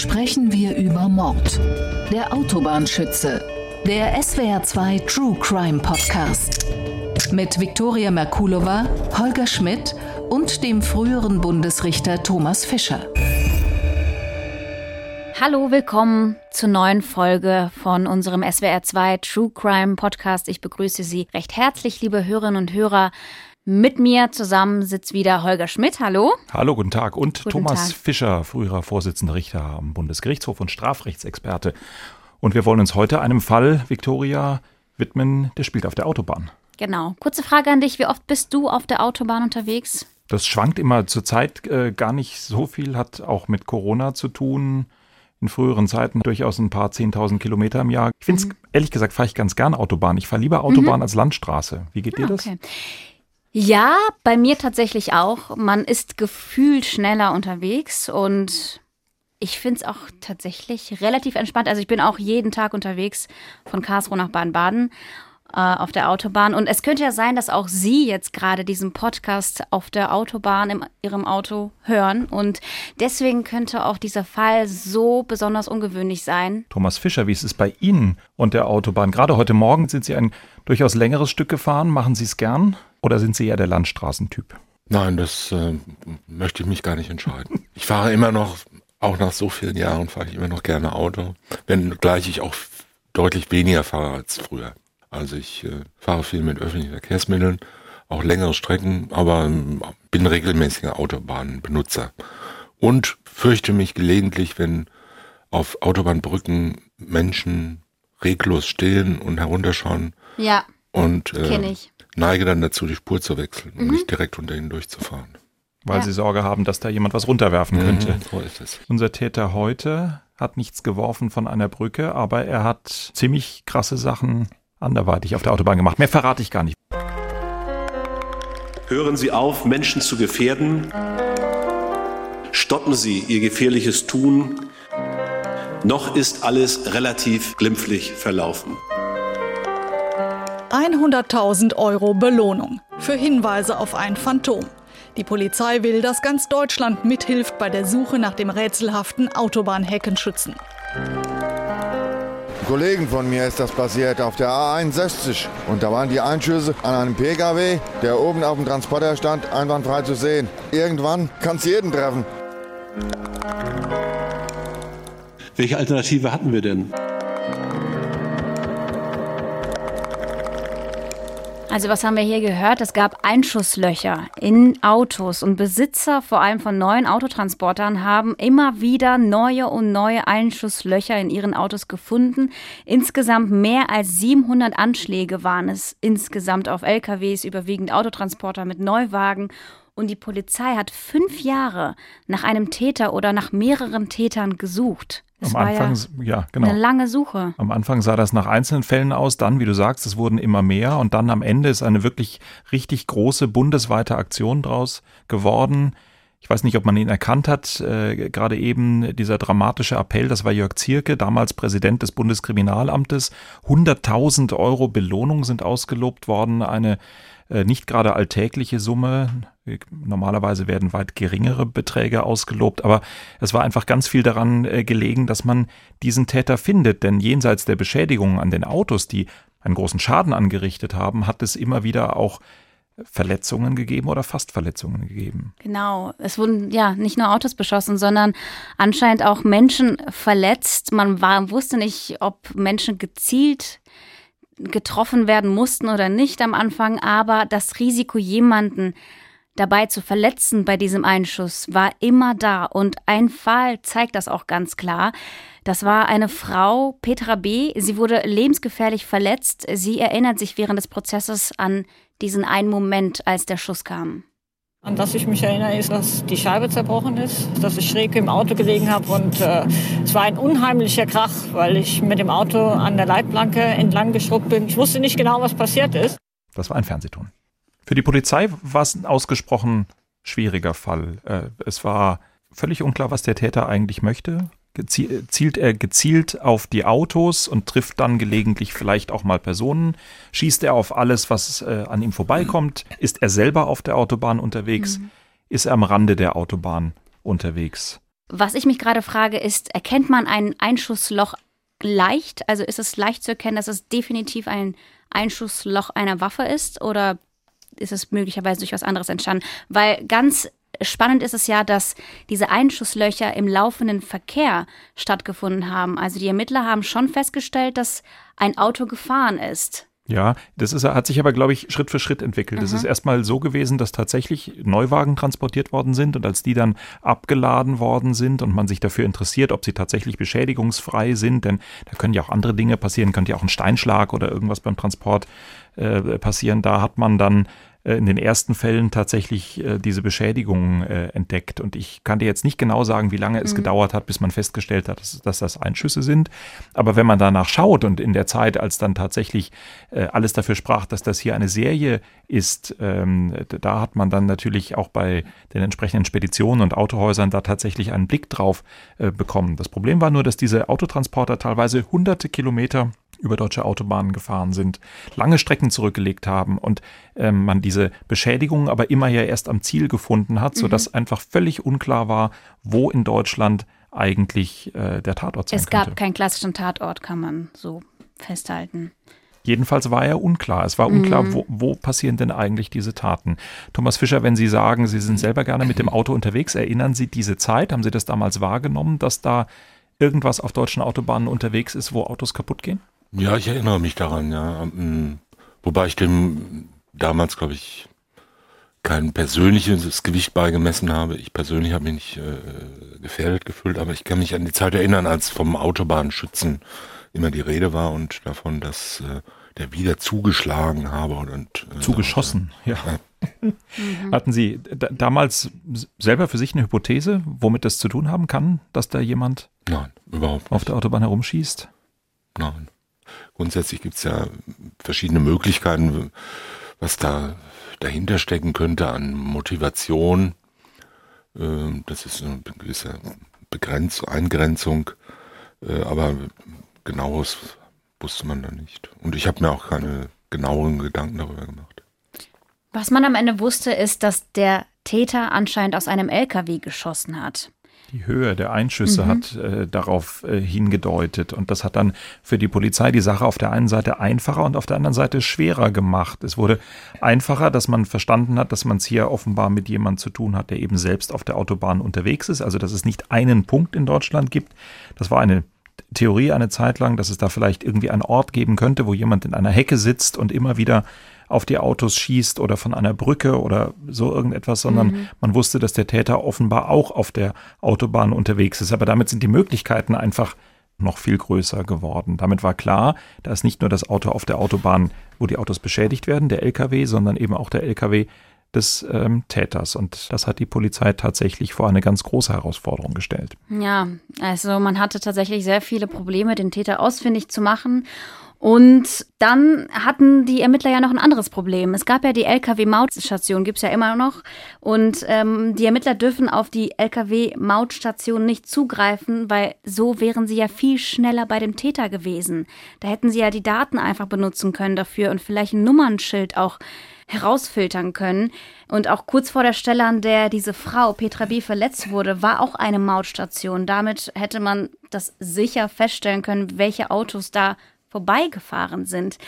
sprechen wir über Mord. Der Autobahnschütze. Der SWR2 True Crime Podcast. Mit Viktoria Merkulova, Holger Schmidt und dem früheren Bundesrichter Thomas Fischer. Hallo, willkommen zur neuen Folge von unserem SWR2 True Crime Podcast. Ich begrüße Sie recht herzlich, liebe Hörerinnen und Hörer. Mit mir zusammen sitzt wieder Holger Schmidt. Hallo. Hallo, guten Tag. Und Guten Thomas Tag. Fischer, früherer Vorsitzender Richter am Bundesgerichtshof und Strafrechtsexperte. Und wir wollen uns heute einem Fall, Viktoria, widmen, der spielt auf der Autobahn. Genau. Kurze Frage an dich. Wie oft bist du auf der Autobahn unterwegs? Das schwankt immer zur Zeit äh, gar nicht so viel, hat auch mit Corona zu tun. In früheren Zeiten durchaus ein paar 10.000 Kilometer im Jahr. Ich finde es, Mhm. ehrlich gesagt, fahre ich ganz gern Autobahn. Ich fahre lieber Autobahn als Landstraße. Wie geht dir das? Okay. Ja, bei mir tatsächlich auch. Man ist gefühlt schneller unterwegs und ich finde es auch tatsächlich relativ entspannt. Also ich bin auch jeden Tag unterwegs von Karlsruhe nach Baden-Baden auf der Autobahn. Und es könnte ja sein, dass auch Sie jetzt gerade diesen Podcast auf der Autobahn in Ihrem Auto hören. Und deswegen könnte auch dieser Fall so besonders ungewöhnlich sein. Thomas Fischer, wie ist es bei Ihnen und der Autobahn? Gerade heute Morgen sind Sie ein durchaus längeres Stück gefahren. Machen Sie es gern oder sind Sie eher der Landstraßentyp? Nein, das äh, möchte ich mich gar nicht entscheiden. Ich fahre immer noch, auch nach so vielen Jahren, fahre ich immer noch gerne Auto, wenngleich ich auch deutlich weniger fahre als früher. Also ich äh, fahre viel mit öffentlichen Verkehrsmitteln, auch längere Strecken, aber ähm, bin regelmäßiger Autobahnbenutzer. Und fürchte mich gelegentlich, wenn auf Autobahnbrücken Menschen reglos stehen und herunterschauen Ja, und äh, neige dann dazu, die Spur zu wechseln und nicht direkt unter ihnen durchzufahren. Weil Ja. Sie Sorge haben, dass da jemand was runterwerfen könnte. Mhm, so ist es. Unser Täter heute hat nichts geworfen von einer Brücke, aber er hat ziemlich krasse Sachen anderweitig auf der Autobahn gemacht. Mehr verrate ich gar nicht. Hören Sie auf, Menschen zu gefährden. Stoppen Sie Ihr gefährliches Tun. Noch ist alles relativ glimpflich verlaufen. 100.000 Euro Belohnung für Hinweise auf ein Phantom. Die Polizei will, dass ganz Deutschland mithilft bei der Suche nach dem rätselhaften Autobahnheckenschützen. Kollegen von mir ist das passiert auf der A61. Und da waren die Einschüsse an einem PKW, der oben auf dem Transporter stand, einwandfrei zu sehen. Irgendwann kann es jeden treffen. Welche Alternative hatten wir denn? Also was haben wir hier gehört? Es gab Einschusslöcher in Autos und Besitzer vor allem von neuen Autotransportern haben immer wieder neue und neue Einschusslöcher in ihren Autos gefunden. Insgesamt mehr als 700 Anschläge waren es insgesamt auf LKWs, überwiegend Autotransporter mit Neuwagen. Und die Polizei hat fünf Jahre nach einem Täter oder nach mehreren Tätern gesucht. Am Anfang, ja ja, genau. eine lange Suche. Am Anfang sah das nach einzelnen Fällen aus, dann, wie du sagst, es wurden immer mehr und dann am Ende ist eine wirklich richtig große bundesweite Aktion draus geworden. Ich weiß nicht, ob man ihn erkannt hat, äh, gerade eben dieser dramatische Appell, das war Jörg Zierke, damals Präsident des Bundeskriminalamtes. 100.000 Euro Belohnung sind ausgelobt worden, eine äh, nicht gerade alltägliche Summe. Normalerweise werden weit geringere Beträge ausgelobt, aber es war einfach ganz viel daran äh, gelegen, dass man diesen Täter findet, denn jenseits der Beschädigungen an den Autos, die einen großen Schaden angerichtet haben, hat es immer wieder auch Verletzungen gegeben oder fast Verletzungen gegeben. Genau, es wurden ja nicht nur Autos beschossen, sondern anscheinend auch Menschen verletzt. Man war, wusste nicht, ob Menschen gezielt getroffen werden mussten oder nicht am Anfang, aber das Risiko, jemanden dabei zu verletzen bei diesem Einschuss war immer da. Und ein Fall zeigt das auch ganz klar. Das war eine Frau, Petra B. Sie wurde lebensgefährlich verletzt. Sie erinnert sich während des Prozesses an diesen einen Moment, als der Schuss kam. An das ich mich erinnere, ist, dass die Scheibe zerbrochen ist, dass ich schräg im Auto gelegen habe und äh, es war ein unheimlicher Krach, weil ich mit dem Auto an der Leitplanke entlang geschrubbt bin. Ich wusste nicht genau, was passiert ist. Das war ein Fernsehton. Für die Polizei war es ein ausgesprochen schwieriger Fall. Äh, Es war völlig unklar, was der Täter eigentlich möchte. Gezi- Zielt er gezielt auf die Autos und trifft dann gelegentlich vielleicht auch mal Personen? Schießt er auf alles, was äh, an ihm vorbeikommt? Ist er selber auf der Autobahn unterwegs? Ist er am Rande der Autobahn unterwegs? Was ich mich gerade frage, ist, erkennt man ein Einschussloch leicht? Also ist es leicht zu erkennen, dass es definitiv ein Einschussloch einer Waffe ist oder ist es möglicherweise durch was anderes entstanden? Weil ganz spannend ist es ja, dass diese Einschusslöcher im laufenden Verkehr stattgefunden haben. Also die Ermittler haben schon festgestellt, dass ein Auto gefahren ist. Ja, das ist, hat sich aber, glaube ich, Schritt für Schritt entwickelt. Es ist erstmal so gewesen, dass tatsächlich Neuwagen transportiert worden sind und als die dann abgeladen worden sind und man sich dafür interessiert, ob sie tatsächlich beschädigungsfrei sind, denn da können ja auch andere Dinge passieren, könnte ja auch ein Steinschlag oder irgendwas beim Transport äh, passieren. Da hat man dann in den ersten Fällen tatsächlich äh, diese Beschädigungen äh, entdeckt. Und ich kann dir jetzt nicht genau sagen, wie lange es mhm. gedauert hat, bis man festgestellt hat, dass, dass, das Einschüsse sind. Aber wenn man danach schaut und in der Zeit, als dann tatsächlich alles dafür sprach, dass das hier eine Serie ist, ähm, da hat man dann natürlich auch bei den entsprechenden Speditionen und Autohäusern da tatsächlich einen Blick drauf bekommen. Das Problem war nur, dass diese Autotransporter teilweise hunderte Kilometer über deutsche Autobahnen gefahren sind, lange Strecken zurückgelegt haben und ähm, man diese Beschädigungen aber immer ja erst am Ziel gefunden hat, sodass mhm. einfach völlig unklar war, wo in Deutschland eigentlich äh, der Tatort sein Es gab könnte. keinen klassischen Tatort, kann man so festhalten. Jedenfalls war er unklar. Es war unklar, mhm. wo, wo, passieren denn eigentlich diese Taten. Thomas Fischer, wenn Sie sagen, Sie sind selber gerne mit dem Auto unterwegs, erinnern Sie diese Zeit? Haben Sie das damals wahrgenommen, dass da irgendwas auf deutschen Autobahnen unterwegs ist, wo Autos kaputt gehen? Ja, ich erinnere mich daran, ja. Ähm, wobei ich dem damals, glaube ich, kein persönliches Gewicht beigemessen habe. Ich persönlich habe mich nicht äh, gefährdet gefühlt, aber ich kann mich an die Zeit erinnern, als vom Autobahnschützen immer die Rede war und davon, dass äh, der wieder zugeschlagen habe und äh, zugeschossen, ja. ja. Hatten Sie damals selber für sich eine Hypothese, womit das zu tun haben kann, dass da jemand Nein, überhaupt auf der Autobahn herumschießt? Nein. Grundsätzlich gibt es ja verschiedene Möglichkeiten, was da dahinter stecken könnte an Motivation. Ähm, das ist eine gewisse Begrenzung, Eingrenzung, äh, aber genaues wusste man da nicht. Und ich habe mir auch keine genaueren Gedanken darüber gemacht. Was man am Ende wusste, ist, dass der Täter anscheinend aus einem LKW geschossen hat. Die Höhe der Einschüsse mhm. hat äh, darauf äh, hingedeutet. Und das hat dann für die Polizei die Sache auf der einen Seite einfacher und auf der anderen Seite schwerer gemacht. Es wurde einfacher, dass man verstanden hat, dass man es hier offenbar mit jemandem zu tun hat, der eben selbst auf der Autobahn unterwegs ist. Also, dass es nicht einen Punkt in Deutschland gibt. Das war eine Theorie eine Zeit lang, dass es da vielleicht irgendwie einen Ort geben könnte, wo jemand in einer Hecke sitzt und immer wieder auf die Autos schießt oder von einer Brücke oder so irgendetwas, sondern mhm. man wusste, dass der Täter offenbar auch auf der Autobahn unterwegs ist. Aber damit sind die Möglichkeiten einfach noch viel größer geworden. Damit war klar, da ist nicht nur das Auto auf der Autobahn, wo die Autos beschädigt werden, der LKW, sondern eben auch der LKW des ähm, Täters. Und das hat die Polizei tatsächlich vor eine ganz große Herausforderung gestellt. Ja, also man hatte tatsächlich sehr viele Probleme, den Täter ausfindig zu machen. Und dann hatten die Ermittler ja noch ein anderes Problem. Es gab ja die Lkw-Mautstation, gibt's ja immer noch. Und ähm, die Ermittler dürfen auf die Lkw-Mautstation nicht zugreifen, weil so wären sie ja viel schneller bei dem Täter gewesen. Da hätten sie ja die Daten einfach benutzen können dafür und vielleicht ein Nummernschild auch herausfiltern können. Und auch kurz vor der Stelle, an der diese Frau Petra B. verletzt wurde, war auch eine Mautstation. Damit hätte man das sicher feststellen können, welche Autos da vorbeigefahren sind.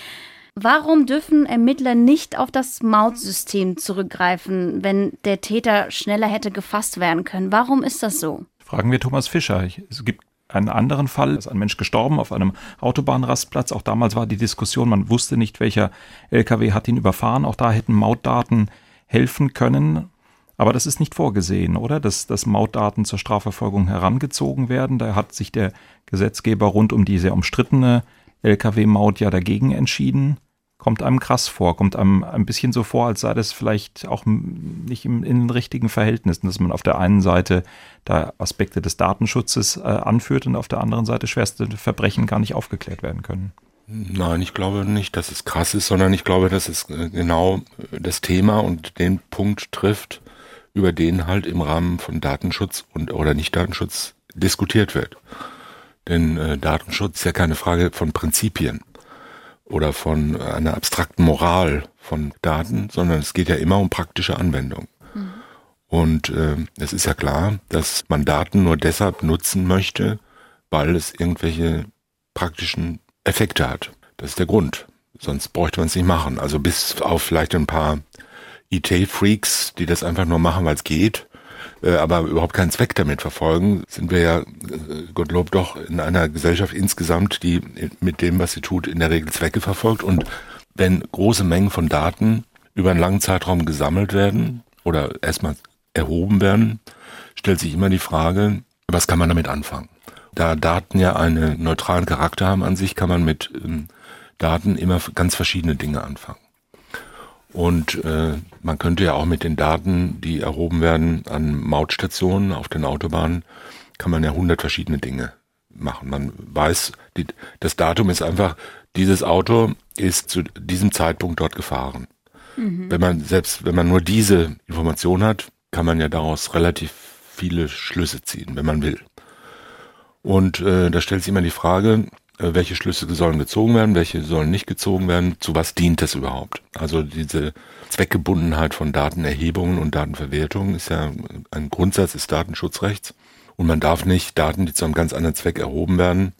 Warum dürfen Ermittler nicht auf das Mautsystem zurückgreifen, wenn der Täter schneller hätte gefasst werden können? Warum ist das so? Fragen wir Thomas Fischer. Es gibt einen anderen Fall, ist ein Mensch gestorben auf einem Autobahnrastplatz. Auch damals war die Diskussion, man wusste nicht, welcher LKW hat ihn überfahren. Auch da hätten Mautdaten helfen können. Aber das ist nicht vorgesehen, oder? Dass, dass Mautdaten zur Strafverfolgung herangezogen werden. Da hat sich der Gesetzgeber rund um die sehr umstrittene Lkw-Maut ja dagegen entschieden. Kommt einem krass vor, kommt einem ein bisschen so vor, als sei das vielleicht auch nicht im, in den richtigen Verhältnissen, dass man auf der einen Seite da Aspekte des Datenschutzes äh, anführt und auf der anderen Seite schwerste Verbrechen gar nicht aufgeklärt werden können. Nein, ich glaube nicht, dass es krass ist, sondern ich glaube, dass es äh, genau äh, das Thema und den Punkt trifft, über den halt im Rahmen von Datenschutz und oder nicht Datenschutz diskutiert wird. Denn äh, Datenschutz ist ja keine Frage von Prinzipien oder von einer abstrakten Moral von Daten, sondern es geht ja immer um praktische Anwendung. Mhm. Und äh, es ist ja klar, dass man Daten nur deshalb nutzen möchte, weil es irgendwelche praktischen Effekte hat. Das ist der Grund. Sonst bräuchte man es nicht machen. Also bis auf vielleicht ein paar IT-Freaks, die das einfach nur machen, weil es geht, äh, aber überhaupt keinen Zweck damit verfolgen, sind wir ja, äh, Gottlob, doch in einer Gesellschaft insgesamt, die mit dem, was sie tut, in der Regel Zwecke verfolgt. Und wenn große Mengen von Daten über einen langen Zeitraum gesammelt werden oder erstmal erhoben werden, stellt sich immer die Frage, was kann man damit anfangen? Da Daten ja einen neutralen Charakter haben an sich, kann man mit ähm, Daten immer ganz verschiedene Dinge anfangen. Und äh, man könnte ja auch mit den Daten, die erhoben werden an Mautstationen auf den Autobahnen, kann man ja hundert verschiedene Dinge machen. Man weiß, die, das Datum ist einfach, dieses Auto ist zu diesem Zeitpunkt dort gefahren. Mhm. Wenn man selbst, wenn man nur diese Information hat, kann man ja daraus relativ viele Schlüsse ziehen, wenn man will. Und äh, da stellt sich immer die Frage, welche Schlüsse sollen gezogen werden, welche sollen nicht gezogen werden, zu was dient das überhaupt? Also diese Zweckgebundenheit von Datenerhebungen und Datenverwertungen ist ja ein Grundsatz des Datenschutzrechts. Und man darf nicht Daten, die zu einem ganz anderen Zweck erhoben werden,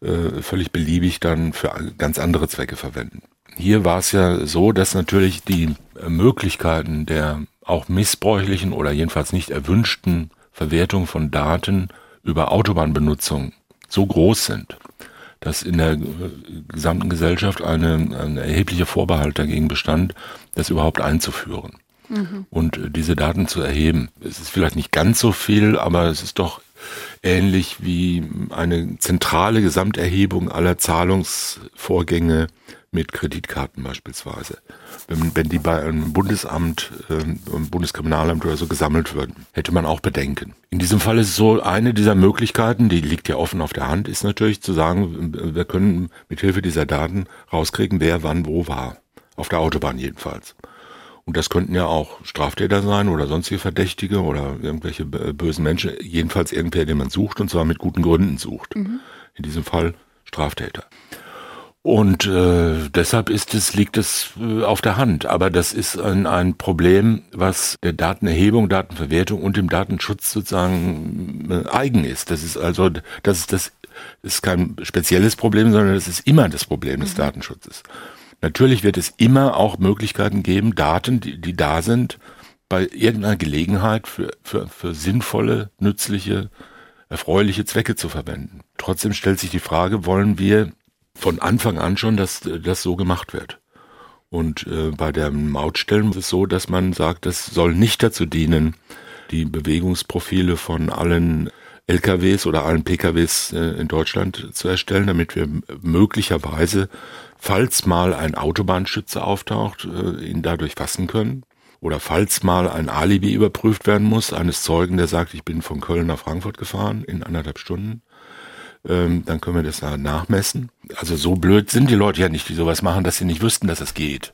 äh, völlig beliebig dann für ganz andere Zwecke verwenden. Hier war es ja so, dass natürlich die Möglichkeiten der auch missbräuchlichen oder jedenfalls nicht erwünschten Verwertung von Daten über Autobahnbenutzung so groß sind, dass in der gesamten Gesellschaft eine, ein erheblicher Vorbehalt dagegen bestand, das überhaupt einzuführen mhm. und diese Daten zu erheben. Es ist vielleicht nicht ganz so viel, aber es ist doch ähnlich wie eine zentrale Gesamterhebung aller Zahlungsvorgänge mit Kreditkarten beispielsweise. Wenn, wenn die bei einem Bundesamt, äh, Bundeskriminalamt oder so gesammelt würden, hätte man auch Bedenken. In diesem Fall ist es so, eine dieser Möglichkeiten, die liegt ja offen auf der Hand, ist natürlich zu sagen, wir können mit Hilfe dieser Daten rauskriegen, wer wann wo war. Auf der Autobahn jedenfalls. Und das könnten ja auch Straftäter sein oder sonstige Verdächtige oder irgendwelche bösen Menschen. Jedenfalls irgendwer, den man sucht und zwar mit guten Gründen sucht. Mhm. In diesem Fall Straftäter. Und äh, deshalb ist es, liegt es äh, auf der Hand. Aber das ist ein, ein Problem, was der Datenerhebung, Datenverwertung und dem Datenschutz sozusagen äh, eigen ist. Das ist also, das ist das ist kein spezielles Problem, sondern das ist immer das Problem des mhm. Datenschutzes. Natürlich wird es immer auch Möglichkeiten geben, Daten, die, die da sind, bei irgendeiner Gelegenheit für, für, für sinnvolle, nützliche, erfreuliche Zwecke zu verwenden. Trotzdem stellt sich die Frage, wollen wir von Anfang an schon, dass das so gemacht wird? Und äh, bei der Mautstellen ist es so, dass man sagt, das soll nicht dazu dienen, die Bewegungsprofile von allen LKWs oder allen PKWs äh, in Deutschland zu erstellen, damit wir möglicherweise falls mal ein Autobahnschütze auftaucht, äh, ihn dadurch fassen können. Oder falls mal ein Alibi überprüft werden muss, eines Zeugen, der sagt, ich bin von Köln nach Frankfurt gefahren in anderthalb Stunden, ähm, dann können wir das nachmessen. Also so blöd sind die Leute ja nicht, die sowas machen, dass sie nicht wüssten, dass es geht.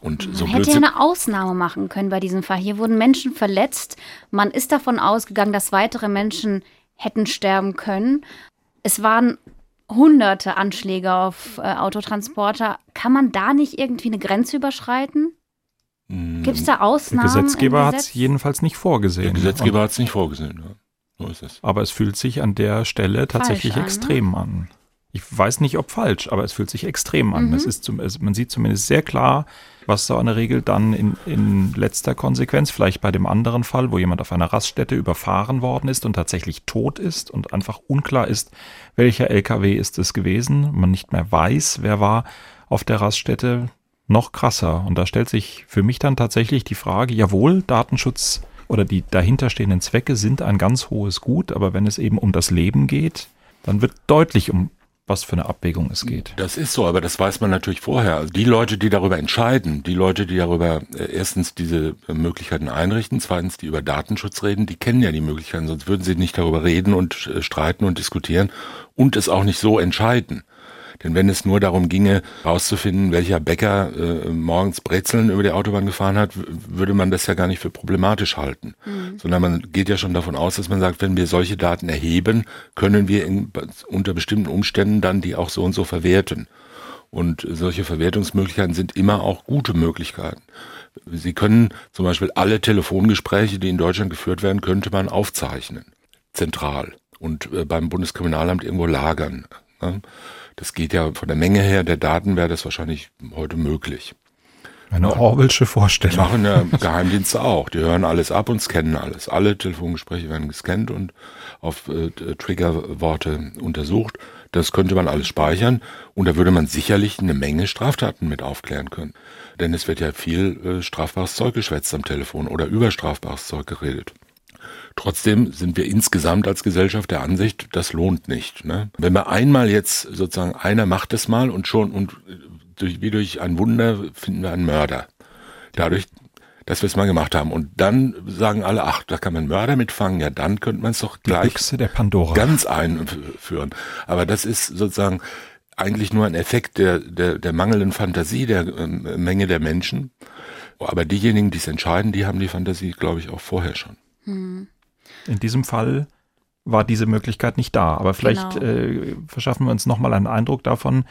Und man so hätte ja eine Ausnahme machen können bei diesem Fall. Hier wurden Menschen verletzt. Man ist davon ausgegangen, dass weitere Menschen hätten sterben können. Es waren hunderte Anschläge auf äh, Autotransporter. Kann man da nicht irgendwie eine Grenze überschreiten? Hm. Gibt es da Ausnahmen? Der Gesetzgeber hat es jedenfalls nicht vorgesehen. Der Gesetzgeber hat es nicht vorgesehen. Ja. So ist es. Aber es fühlt sich an der Stelle tatsächlich an, extrem ne? an. Ich weiß nicht, ob falsch, aber es fühlt sich extrem an. Mhm. Es ist zum, es, man sieht zumindest sehr klar, was so eine Regel dann in, in letzter Konsequenz, vielleicht bei dem anderen Fall, wo jemand auf einer Raststätte überfahren worden ist und tatsächlich tot ist und einfach unklar ist, welcher LKW ist es gewesen, man nicht mehr weiß, wer war auf der Raststätte, noch krasser. Und da stellt sich für mich dann tatsächlich die Frage, jawohl, Datenschutz oder die dahinterstehenden Zwecke sind ein ganz hohes Gut, aber wenn es eben um das Leben geht, dann wird deutlich, um was für eine Abwägung es geht. Das ist so, aber das weiß man natürlich vorher. Also die Leute, die darüber entscheiden, die Leute, die darüber äh, erstens diese äh, Möglichkeiten einrichten, zweitens die über Datenschutz reden, die kennen ja die Möglichkeiten, sonst würden sie nicht darüber reden und äh, streiten und diskutieren und es auch nicht so entscheiden. Denn wenn es nur darum ginge, herauszufinden, welcher Bäcker äh, morgens Brezeln über die Autobahn gefahren hat, würde man das ja gar nicht für problematisch halten. Mhm. Sondern man geht ja schon davon aus, dass man sagt, wenn wir solche Daten erheben, können wir in, unter bestimmten Umständen dann die auch so und so verwerten. Und solche Verwertungsmöglichkeiten sind immer auch gute Möglichkeiten. Sie können zum Beispiel alle Telefongespräche, die in Deutschland geführt werden, könnte man aufzeichnen. Zentral. Und äh, beim Bundeskriminalamt irgendwo lagern. Das geht ja von der Menge her der Daten wäre das wahrscheinlich heute möglich. Eine Orwellsche Vorstellung. Machen ja Geheimdienste auch. Die hören alles ab und scannen alles. Alle Telefongespräche werden gescannt und auf äh, Triggerworte untersucht. Das könnte man alles speichern und da würde man sicherlich eine Menge Straftaten mit aufklären können. Denn es wird ja viel äh, strafbares Zeug geschwätzt am Telefon oder über strafbares Zeug geredet. Trotzdem sind wir insgesamt als Gesellschaft der Ansicht, das lohnt nicht. Ne? Wenn wir einmal jetzt sozusagen, einer macht es mal und schon und durch, wie durch ein Wunder finden wir einen Mörder. Dadurch, dass wir es mal gemacht haben. Und dann sagen alle, ach, da kann man Mörder mitfangen, ja, dann könnte man es doch gleich ganz einführen. Aber das ist sozusagen eigentlich nur ein Effekt der, der, der mangelnden Fantasie der äh, Menge der Menschen. Aber diejenigen, die es entscheiden, die haben die Fantasie, glaube ich, auch vorher schon. Hm. In diesem Fall war diese Möglichkeit nicht da. Aber vielleicht genau. äh, verschaffen wir uns nochmal einen Eindruck davon,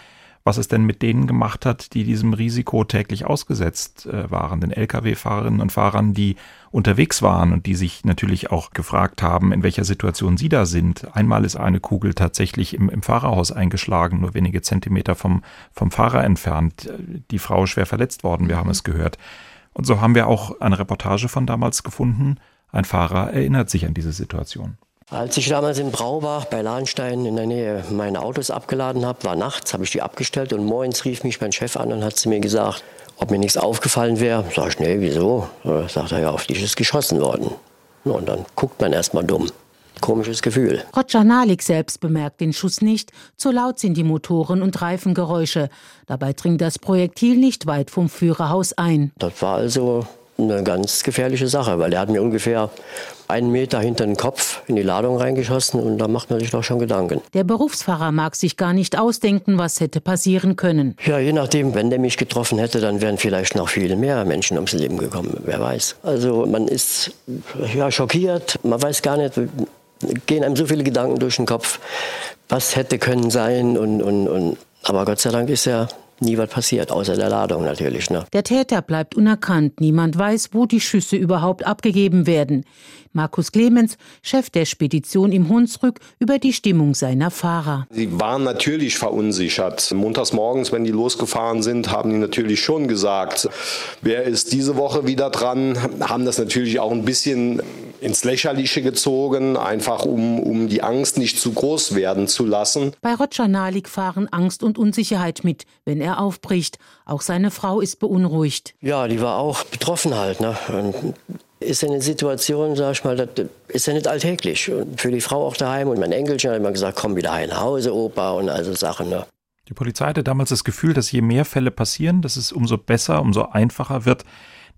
was es denn mit denen gemacht hat, die diesem Risiko täglich ausgesetzt äh, waren, den Lkw-Fahrerinnen und Fahrern, die unterwegs waren und die sich natürlich auch gefragt haben, in welcher Situation sie da sind. Einmal ist eine Kugel tatsächlich im, im Fahrerhaus eingeschlagen, nur wenige Zentimeter vom, vom Fahrer entfernt. Die Frau schwer verletzt worden, wir haben es gehört. Und so haben wir auch eine Reportage von damals gefunden. Ein Fahrer erinnert sich an diese Situation. Als ich damals in Braubach bei Lahnstein in der Nähe meine Autos abgeladen habe, war nachts, habe ich die abgestellt und morgens rief mich mein Chef an und hat zu mir gesagt, ob mir nichts aufgefallen wäre. Sag ich, nee, wieso? Sagt er, ja, auf dich ist geschossen worden. Und dann guckt man erst mal dumm. Komisches Gefühl. Roger Nalik selbst bemerkt den Schuss nicht. Zu laut sind die Motoren- und Reifengeräusche. Dabei dringt das Projektil nicht weit vom Führerhaus ein. Das war also eine ganz gefährliche Sache, weil er hat mir ungefähr einen Meter hinter den Kopf in die Ladung reingeschossen und da macht man sich doch schon Gedanken. Der Berufsfahrer mag sich gar nicht ausdenken, was hätte passieren können. Ja, je nachdem, wenn der mich getroffen hätte, dann wären vielleicht noch viel mehr Menschen ums Leben gekommen, wer weiß. Also man ist ja schockiert, man weiß gar nicht, gehen einem so viele Gedanken durch den Kopf, was hätte können sein und, und, und aber Gott sei Dank ist er nie was passiert, außer der Ladung natürlich. Ne? Der Täter bleibt unerkannt. Niemand weiß, wo die Schüsse überhaupt abgegeben werden. Markus Clemens, Chef der Spedition im Hunsrück, über die Stimmung seiner Fahrer. Sie waren natürlich verunsichert. Montags morgens, wenn die losgefahren sind, haben die natürlich schon gesagt, wer ist diese Woche wieder dran, haben das natürlich auch ein bisschen ins Lächerliche gezogen, einfach um, um die Angst nicht zu groß werden zu lassen. Bei Roger Nalik fahren Angst und Unsicherheit mit, wenn er aufbricht. Auch seine Frau ist beunruhigt. Ja, die war auch betroffen halt. Ne? Ist eine Situation, sag ich mal, das ist ja nicht alltäglich. Und für die Frau auch daheim. Und mein Enkelchen hat immer gesagt, komm wieder nach Hause, Opa und also Sachen. Ne? Die Polizei hatte damals das Gefühl, dass je mehr Fälle passieren, dass es umso besser, umso einfacher wird,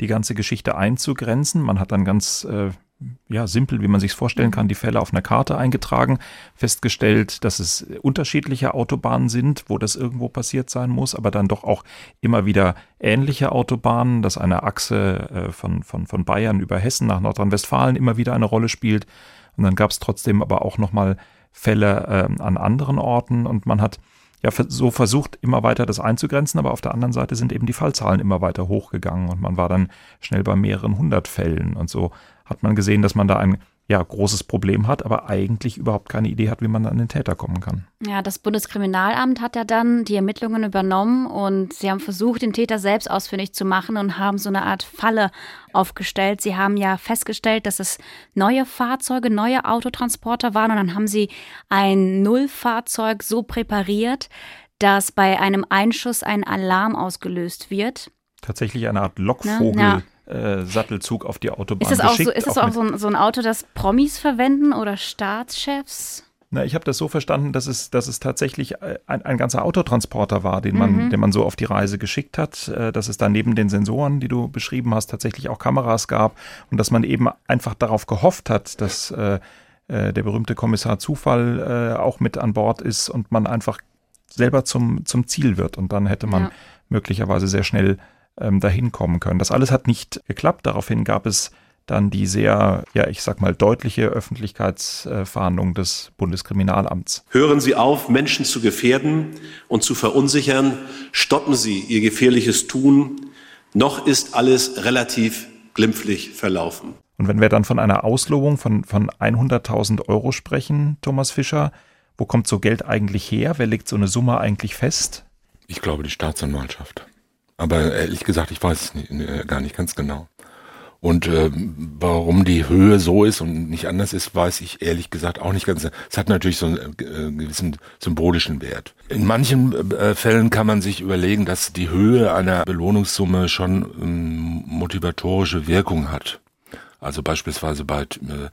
die ganze Geschichte einzugrenzen. Man hat dann ganz äh, ja, simpel, wie man sich vorstellen kann, die Fälle auf einer Karte eingetragen, festgestellt, dass es unterschiedliche Autobahnen sind, wo das irgendwo passiert sein muss, aber dann doch auch immer wieder ähnliche Autobahnen, dass eine Achse äh, von, von, von Bayern über Hessen nach Nordrhein-Westfalen immer wieder eine Rolle spielt. Und dann gab es trotzdem aber auch nochmal Fälle äh, an anderen Orten und man hat ja so versucht, immer weiter das einzugrenzen, aber auf der anderen Seite sind eben die Fallzahlen immer weiter hochgegangen und man war dann schnell bei mehreren hundert Fällen und so hat man gesehen, dass man da ein ja, großes Problem hat, aber eigentlich überhaupt keine Idee hat, wie man an den Täter kommen kann. Ja, das Bundeskriminalamt hat ja dann die Ermittlungen übernommen und sie haben versucht, den Täter selbst ausfindig zu machen und haben so eine Art Falle aufgestellt. Sie haben ja festgestellt, dass es neue Fahrzeuge, neue Autotransporter waren und dann haben sie ein Nullfahrzeug so präpariert, dass bei einem Einschuss ein Alarm ausgelöst wird. Tatsächlich eine Art Lockvogel. Ja, ja äh, Sattelzug auf die Autobahn ist das auch geschickt. So, ist das auch, auch so, ein, so ein Auto, das Promis verwenden oder Staatschefs? Na, ich habe das so verstanden, dass es, dass es tatsächlich äh, ein, ein ganzer Autotransporter war, den man, mhm. den man so auf die Reise geschickt hat, äh, dass es da neben den Sensoren, die du beschrieben hast, tatsächlich auch Kameras gab und dass man eben einfach darauf gehofft hat, dass äh, der berühmte Kommissar Zufall äh, auch mit an Bord ist und man einfach selber zum, zum Ziel wird. Und dann hätte man ja. möglicherweise sehr schnell ähm, dahin kommen können. Das alles hat nicht geklappt. Daraufhin gab es dann die sehr, ja, ich sag mal, deutliche Öffentlichkeitsfahndung des Bundeskriminalamts. Hören Sie auf, Menschen zu gefährden und zu verunsichern. Stoppen Sie Ihr gefährliches Tun. Noch ist alles relativ glimpflich verlaufen. Und wenn wir dann von einer Auslobung von, von 100.000 Euro sprechen, Thomas Fischer, wo kommt so Geld eigentlich her? Wer legt so eine Summe eigentlich fest? Ich glaube, die Staatsanwaltschaft. Aber ehrlich gesagt, ich weiß es nicht, äh, gar nicht ganz genau. Und äh, warum die Höhe so ist und nicht anders ist, weiß ich ehrlich gesagt auch nicht ganz. Es hat natürlich so einen äh, gewissen symbolischen Wert. In manchen äh, Fällen kann man sich überlegen, dass die Höhe einer Belohnungssumme schon ähm, motivatorische Wirkung hat. Also beispielsweise bei, äh,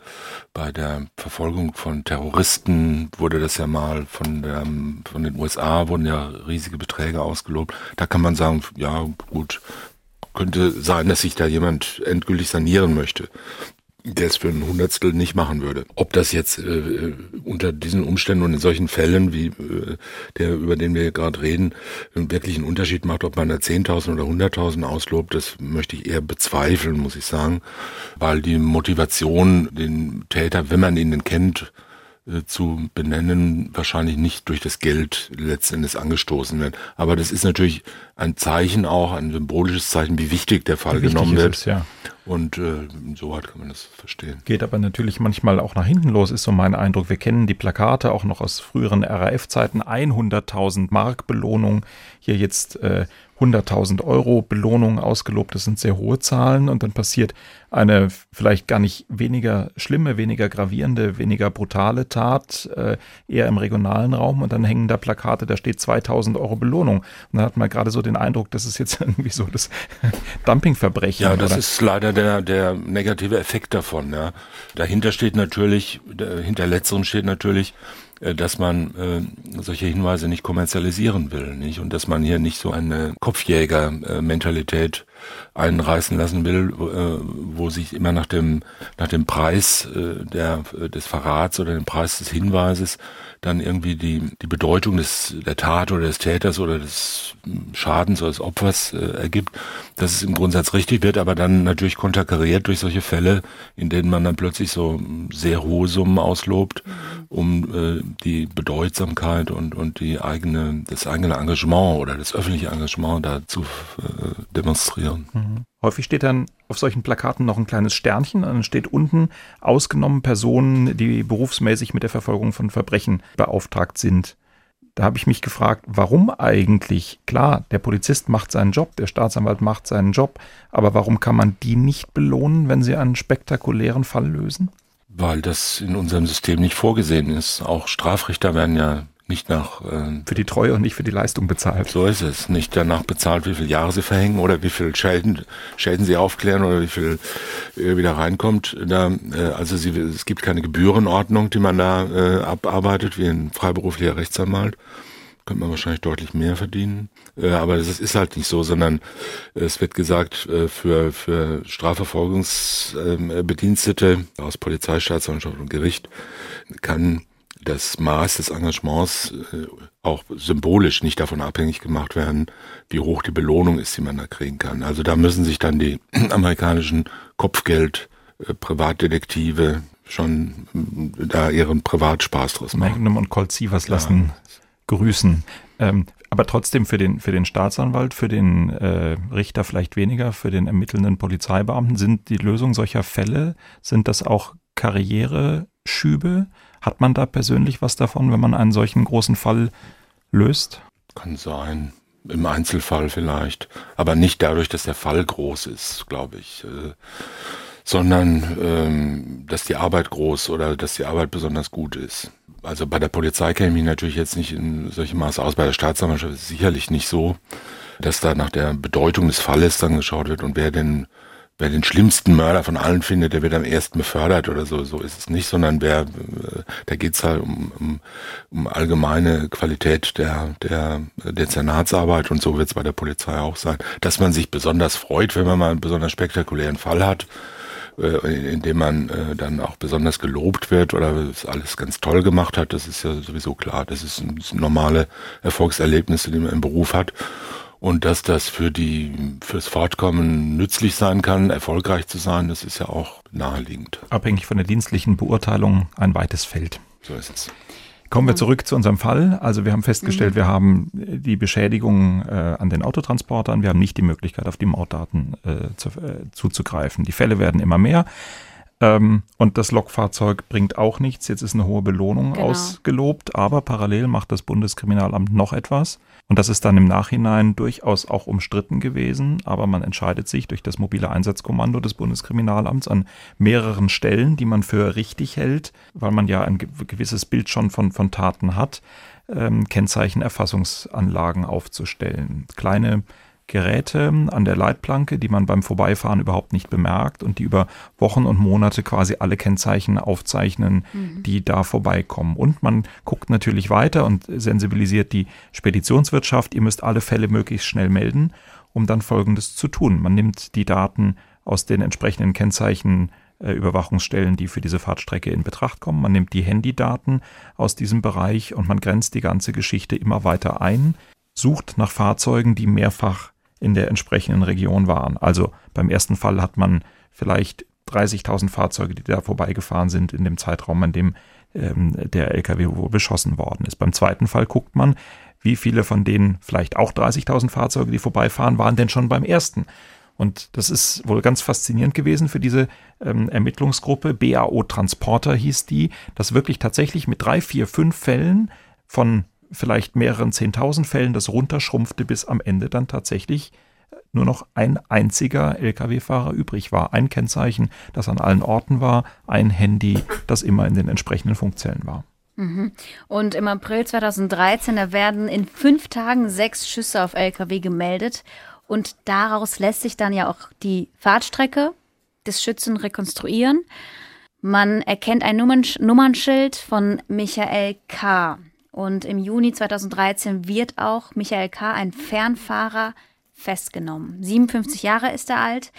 bei der Verfolgung von Terroristen wurde das ja mal von, der, von den USA, wurden ja riesige Beträge ausgelobt. Da kann man sagen, ja gut, könnte sein, dass sich da jemand endgültig sanieren möchte der es für ein Hundertstel nicht machen würde. Ob das jetzt äh, unter diesen Umständen und in solchen Fällen, wie äh, der, über den wir gerade reden, wirklich einen Unterschied macht, ob man da 10.000 oder 100.000 auslobt, das möchte ich eher bezweifeln, muss ich sagen, weil die Motivation, den Täter, wenn man ihn denn kennt, äh, zu benennen, wahrscheinlich nicht durch das Geld letztendlich angestoßen wird. Aber das ist natürlich ein Zeichen auch, ein symbolisches Zeichen, wie wichtig der Fall wichtig genommen wird. Es, ja. Und äh, so weit kann man das verstehen. Geht aber natürlich manchmal auch nach hinten los, ist so mein Eindruck. Wir kennen die Plakate auch noch aus früheren RAF-Zeiten. 100.000 Mark Belohnung. Hier jetzt äh, 100.000 Euro Belohnung ausgelobt. Das sind sehr hohe Zahlen und dann passiert eine vielleicht gar nicht weniger schlimme, weniger gravierende, weniger brutale Tat, äh, eher im regionalen Raum und dann hängen da Plakate, da steht 2.000 Euro Belohnung. Und dann hat man gerade so den Eindruck, das ist jetzt irgendwie so das Dumpingverbrechen. Ja, das oder? ist leider der, der negative Effekt davon. Ja. Dahinter steht natürlich, hinter letzterem steht natürlich, dass man äh, solche Hinweise nicht kommerzialisieren will, nicht? Und dass man hier nicht so eine Kopfjäger-Mentalität einreißen lassen will, äh, wo sich immer nach dem nach dem Preis äh, der des Verrats oder dem Preis des Hinweises dann irgendwie die die Bedeutung des der Tat oder des Täters oder des Schadens oder des Opfers äh, ergibt, dass es im Grundsatz richtig wird, aber dann natürlich konterkariert durch solche Fälle, in denen man dann plötzlich so sehr hohe Summen auslobt, um äh, die Bedeutsamkeit und und die eigene das eigene Engagement oder das öffentliche Engagement da zu äh, demonstrieren. Mhm. Häufig steht dann auf solchen Plakaten noch ein kleines Sternchen und dann steht unten ausgenommen Personen, die berufsmäßig mit der Verfolgung von Verbrechen beauftragt sind. Da habe ich mich gefragt, warum eigentlich? Klar, der Polizist macht seinen Job, der Staatsanwalt macht seinen Job, aber warum kann man die nicht belohnen, wenn sie einen spektakulären Fall lösen? Weil das in unserem System nicht vorgesehen ist. Auch Strafrichter werden ja nicht nach äh, für die Treue und nicht für die Leistung bezahlt. So ist es. Nicht danach bezahlt, wie viele Jahre sie verhängen oder wie viel Schäden, Schäden sie aufklären oder wie viel äh, wieder reinkommt. Da, äh, also sie, es gibt keine Gebührenordnung, die man da äh, abarbeitet, wie ein freiberuflicher Rechtsanwalt. Könnte man wahrscheinlich deutlich mehr verdienen. Äh, aber das ist halt nicht so, sondern es wird gesagt, äh, für, für Strafverfolgungsbedienstete ähm, aus Polizei, Staatsanwaltschaft und Gericht kann das Maß des Engagements äh, auch symbolisch nicht davon abhängig gemacht werden, wie hoch die Belohnung ist, die man da kriegen kann. Also da müssen sich dann die amerikanischen Kopfgeld äh, Privatdetektive schon äh, da ihren Privatspaß draus machen. Magnum und Colt Sievers lassen ja. grüßen. Ähm, aber trotzdem für den, für den Staatsanwalt, für den äh, Richter vielleicht weniger, für den ermittelnden Polizeibeamten sind die Lösung solcher Fälle, sind das auch Karriereschübe? Hat man da persönlich was davon, wenn man einen solchen großen Fall löst? Kann sein. Im Einzelfall vielleicht. Aber nicht dadurch, dass der Fall groß ist, glaube ich. Äh, sondern ähm, dass die Arbeit groß oder dass die Arbeit besonders gut ist. Also bei der Polizei kenne ich natürlich jetzt nicht in solchem Maße aus. Bei der Staatsanwaltschaft ist es sicherlich nicht so, dass da nach der Bedeutung des Falles dann geschaut wird und wer denn wer den schlimmsten Mörder von allen findet, der wird am ersten befördert oder so. So ist es nicht, sondern wer, äh, da geht's halt um, um, um allgemeine Qualität der, der Dezernatsarbeit und so wird's bei der Polizei auch sein. Dass man sich besonders freut, wenn man mal einen besonders spektakulären Fall hat, äh, in dem man äh, dann auch besonders gelobt wird oder es alles ganz toll gemacht hat, das ist ja sowieso klar. Das ist normale Erfolgserlebnisse, die man im Beruf hat. Und dass das für die, fürs Fortkommen nützlich sein kann, erfolgreich zu sein, das ist ja auch naheliegend. Abhängig von der dienstlichen Beurteilung ein weites Feld. So ist es. Kommen wir zurück zu unserem Fall. Also wir haben festgestellt, mhm. wir haben die Beschädigung äh, an den Autotransportern. Wir haben nicht die Möglichkeit, auf die Mautdaten äh, zu, äh, zuzugreifen. Die Fälle werden immer mehr. Ähm, und das Lokfahrzeug bringt auch nichts. Jetzt ist eine hohe Belohnung genau. ausgelobt, aber parallel macht das Bundeskriminalamt noch etwas. Und das ist dann im Nachhinein durchaus auch umstritten gewesen, aber man entscheidet sich durch das mobile Einsatzkommando des Bundeskriminalamts an mehreren Stellen, die man für richtig hält, weil man ja ein gewisses Bild schon von, von Taten hat, ähm, Kennzeichenerfassungsanlagen aufzustellen. Kleine Geräte an der Leitplanke, die man beim Vorbeifahren überhaupt nicht bemerkt und die über Wochen und Monate quasi alle Kennzeichen aufzeichnen, mhm. die da vorbeikommen. Und man guckt natürlich weiter und sensibilisiert die Speditionswirtschaft. Ihr müsst alle Fälle möglichst schnell melden, um dann Folgendes zu tun. Man nimmt die Daten aus den entsprechenden Kennzeichen äh, Überwachungsstellen, die für diese Fahrtstrecke in Betracht kommen. Man nimmt die Handydaten aus diesem Bereich und man grenzt die ganze Geschichte immer weiter ein, sucht nach Fahrzeugen, die mehrfach in der entsprechenden Region waren. Also beim ersten Fall hat man vielleicht 30.000 Fahrzeuge, die da vorbeigefahren sind in dem Zeitraum, an dem ähm, der LKW beschossen worden ist. Beim zweiten Fall guckt man, wie viele von denen vielleicht auch 30.000 Fahrzeuge, die vorbeifahren, waren denn schon beim ersten. Und das ist wohl ganz faszinierend gewesen für diese ähm, Ermittlungsgruppe. BAO Transporter hieß die, dass wirklich tatsächlich mit drei, vier, fünf Fällen von vielleicht mehreren zehntausend Fällen das runterschrumpfte, bis am Ende dann tatsächlich nur noch ein einziger Lkw-Fahrer übrig war. Ein Kennzeichen, das an allen Orten war, ein Handy, das immer in den entsprechenden Funkzellen war. Mhm. Und im April 2013, da werden in fünf Tagen sechs Schüsse auf Lkw gemeldet. Und daraus lässt sich dann ja auch die Fahrtstrecke des Schützen rekonstruieren. Man erkennt ein Nummernschild von Michael K. Und im Juni 2013 wird auch Michael K., ein Fernfahrer, festgenommen. 57 Jahre ist er alt,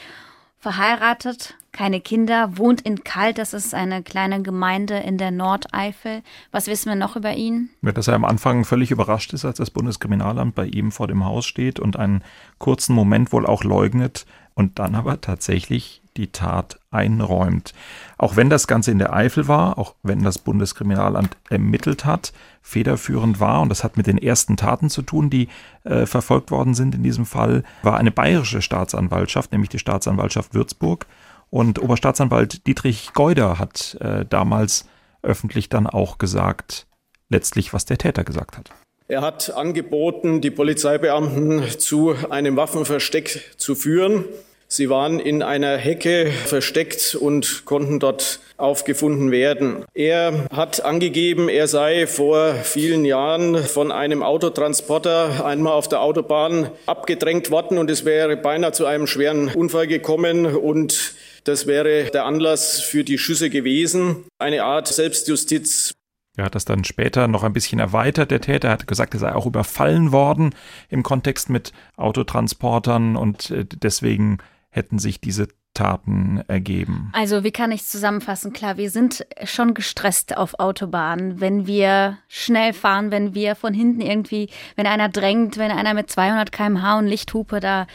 verheiratet, keine Kinder, wohnt in Kalt, das ist eine kleine Gemeinde in der Nordeifel. Was wissen wir noch über ihn? Dass er am Anfang völlig überrascht ist, als das Bundeskriminalamt bei ihm vor dem Haus steht und einen kurzen Moment wohl auch leugnet und dann aber tatsächlich die Tat einräumt. Auch wenn das Ganze in der Eifel war, auch wenn das Bundeskriminalamt ermittelt hat, federführend war, und das hat mit den ersten Taten zu tun, die äh, verfolgt worden sind in diesem Fall, war eine bayerische Staatsanwaltschaft, nämlich die Staatsanwaltschaft Würzburg. Und Oberstaatsanwalt Dietrich Geuder hat äh, damals öffentlich dann auch gesagt, letztlich, was der Täter gesagt hat. Er hat angeboten, die Polizeibeamten zu einem Waffenversteck zu führen. Sie waren in einer Hecke versteckt und konnten dort aufgefunden werden. Er hat angegeben, er sei vor vielen Jahren von einem Autotransporter einmal auf der Autobahn abgedrängt worden und es wäre beinahe zu einem schweren Unfall gekommen und das wäre der Anlass für die Schüsse gewesen. Eine Art Selbstjustiz. Er hat das dann später noch ein bisschen erweitert. Der Täter hat gesagt, er sei auch überfallen worden im Kontext mit Autotransportern und äh, deswegen hätten sich diese Taten ergeben. Also wie kann ich es zusammenfassen? Klar, wir sind schon gestresst auf Autobahnen, wenn wir schnell fahren, wenn wir von hinten irgendwie, wenn einer drängt, wenn einer mit 200 km/h und Lichthupe da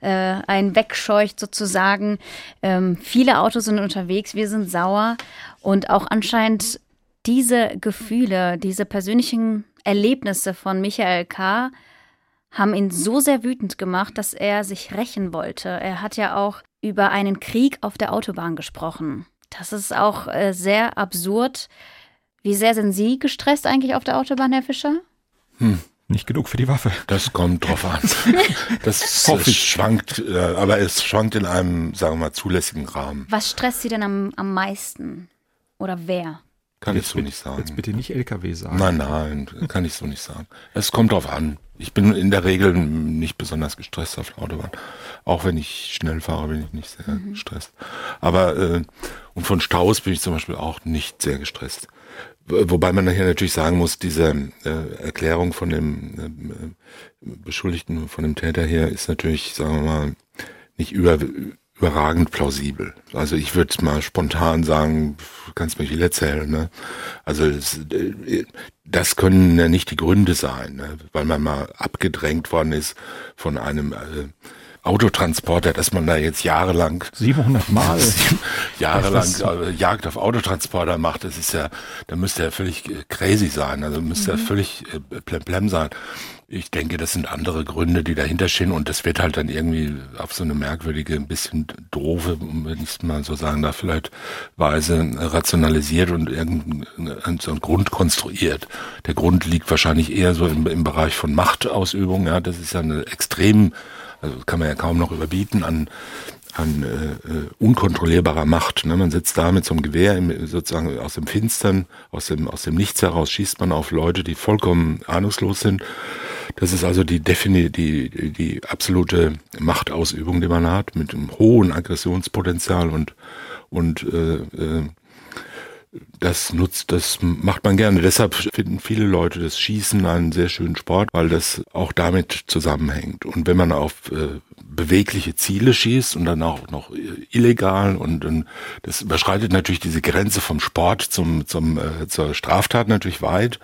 äh, einen wegscheucht sozusagen. Ähm, viele Autos sind unterwegs, wir sind sauer und auch anscheinend diese Gefühle, diese persönlichen Erlebnisse von Michael K haben ihn so sehr wütend gemacht, dass er sich rächen wollte. Er hat ja auch über einen Krieg auf der Autobahn gesprochen. Das ist auch äh, sehr absurd. Wie sehr sind Sie gestresst eigentlich auf der Autobahn, Herr Fischer? Hm. Nicht genug für die Waffe. Das kommt drauf an. Das Hoffe ich. schwankt, äh, aber es schwankt in einem, sagen wir mal, zulässigen Rahmen. Was stresst Sie denn am, am meisten? Oder wer? Kann jetzt ich so nicht sagen. Jetzt bitte nicht LKW sagen. Nein, nein, kann ich so nicht sagen. Es kommt drauf an. Ich bin in der Regel nicht besonders gestresst auf der Autobahn. Auch wenn ich schnell fahre, bin ich nicht sehr mhm. gestresst. Aber äh, und von Staus bin ich zum Beispiel auch nicht sehr gestresst. Wobei man hier natürlich sagen muss, diese äh, Erklärung von dem äh, Beschuldigten, von dem Täter hier, ist natürlich, sagen wir mal, nicht über, überragend plausibel. Also ich würde mal spontan sagen, kannst mir viel erzählen. Ne? Also es, äh, das können ja nicht die Gründe sein, ne? weil man mal abgedrängt worden ist von einem äh, Autotransporter, dass man da jetzt jahrelang 700 Mal jahrelang äh, Jagd auf Autotransporter macht, das ist ja, da müsste er völlig äh, crazy sein, also müsste mhm. er völlig äh, plemplem sein. Ich denke, das sind andere Gründe, die dahinter stehen und das wird halt dann irgendwie auf so eine merkwürdige, ein bisschen doofe, wenn ich es mal so sagen darf, vielleicht Weise rationalisiert und irgendein so ein Grund konstruiert. Der Grund liegt wahrscheinlich eher so im, im Bereich von Machtausübung, ja, das ist ja eine extrem also kann man ja kaum noch überbieten an an äh, äh, unkontrollierbarer Macht. Ne? Man sitzt da mit so einem Gewehr im, sozusagen aus dem Finstern, aus dem, aus dem Nichts heraus schießt man auf Leute, die vollkommen ahnungslos sind. Das ist also die, defini die, die absolute Machtausübung, die man hat, mit einem hohen Aggressionspotenzial und, und äh, äh, das nutzt, das macht man gerne. Deshalb finden viele Leute das Schießen einen sehr schönen Sport, weil das auch damit zusammenhängt. Und wenn man auf äh, bewegliche Ziele schießt und dann auch noch illegal und, und das überschreitet natürlich diese Grenze vom Sport zum, zum äh, zur Straftat natürlich weit.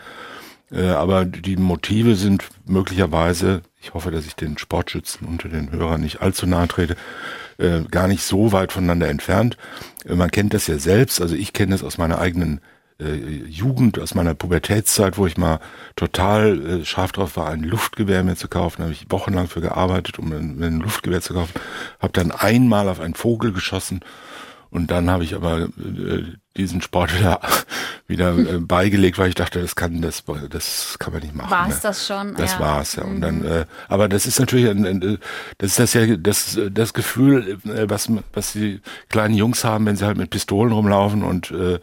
Äh, aber die Motive sind möglicherweise, ich hoffe, dass ich den Sportschützen unter den Hörern nicht allzu nahe trete, äh, gar nicht so weit voneinander entfernt. Äh, man kennt das ja selbst, also ich kenne das aus meiner eigenen äh, Jugend, aus meiner Pubertätszeit, wo ich mal total äh, scharf drauf war, ein Luftgewehr mir zu kaufen. Da habe ich wochenlang für gearbeitet, um ein, ein Luftgewehr zu kaufen. Habe dann einmal auf einen Vogel geschossen und dann habe ich aber äh, diesen Sport wieder, wieder äh, beigelegt, weil ich dachte, das kann das das kann man nicht machen. War es ne? das schon? Das ja. war es ja. Und dann, mhm. äh, aber das ist natürlich, ein, ein, das ist das ja das das Gefühl, äh, was was die kleinen Jungs haben, wenn sie halt mit Pistolen rumlaufen und äh,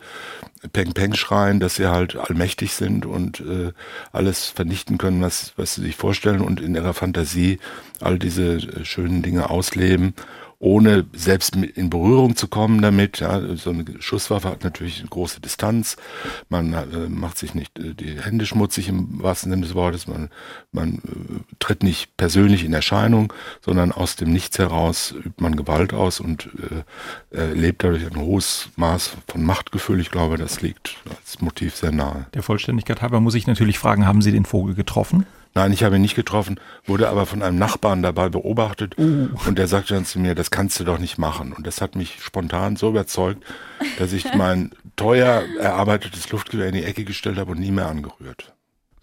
Peng Peng schreien, dass sie halt allmächtig sind und äh, alles vernichten können, was was sie sich vorstellen und in ihrer Fantasie all diese äh, schönen Dinge ausleben ohne selbst in Berührung zu kommen damit. Ja, so eine Schusswaffe hat natürlich eine große Distanz. Man äh, macht sich nicht äh, die Hände schmutzig im wahrsten Sinne des Wortes. Man, man äh, tritt nicht persönlich in Erscheinung, sondern aus dem Nichts heraus übt man Gewalt aus und äh, lebt dadurch ein hohes Maß von Machtgefühl. Ich glaube, das liegt als Motiv sehr nahe. Der Vollständigkeit halber muss ich natürlich fragen, haben Sie den Vogel getroffen? Nein, ich habe ihn nicht getroffen, wurde aber von einem Nachbarn dabei beobachtet uh. und der sagte dann zu mir, das kannst du doch nicht machen. Und das hat mich spontan so überzeugt, dass ich mein teuer erarbeitetes Luftgewehr in die Ecke gestellt habe und nie mehr angerührt.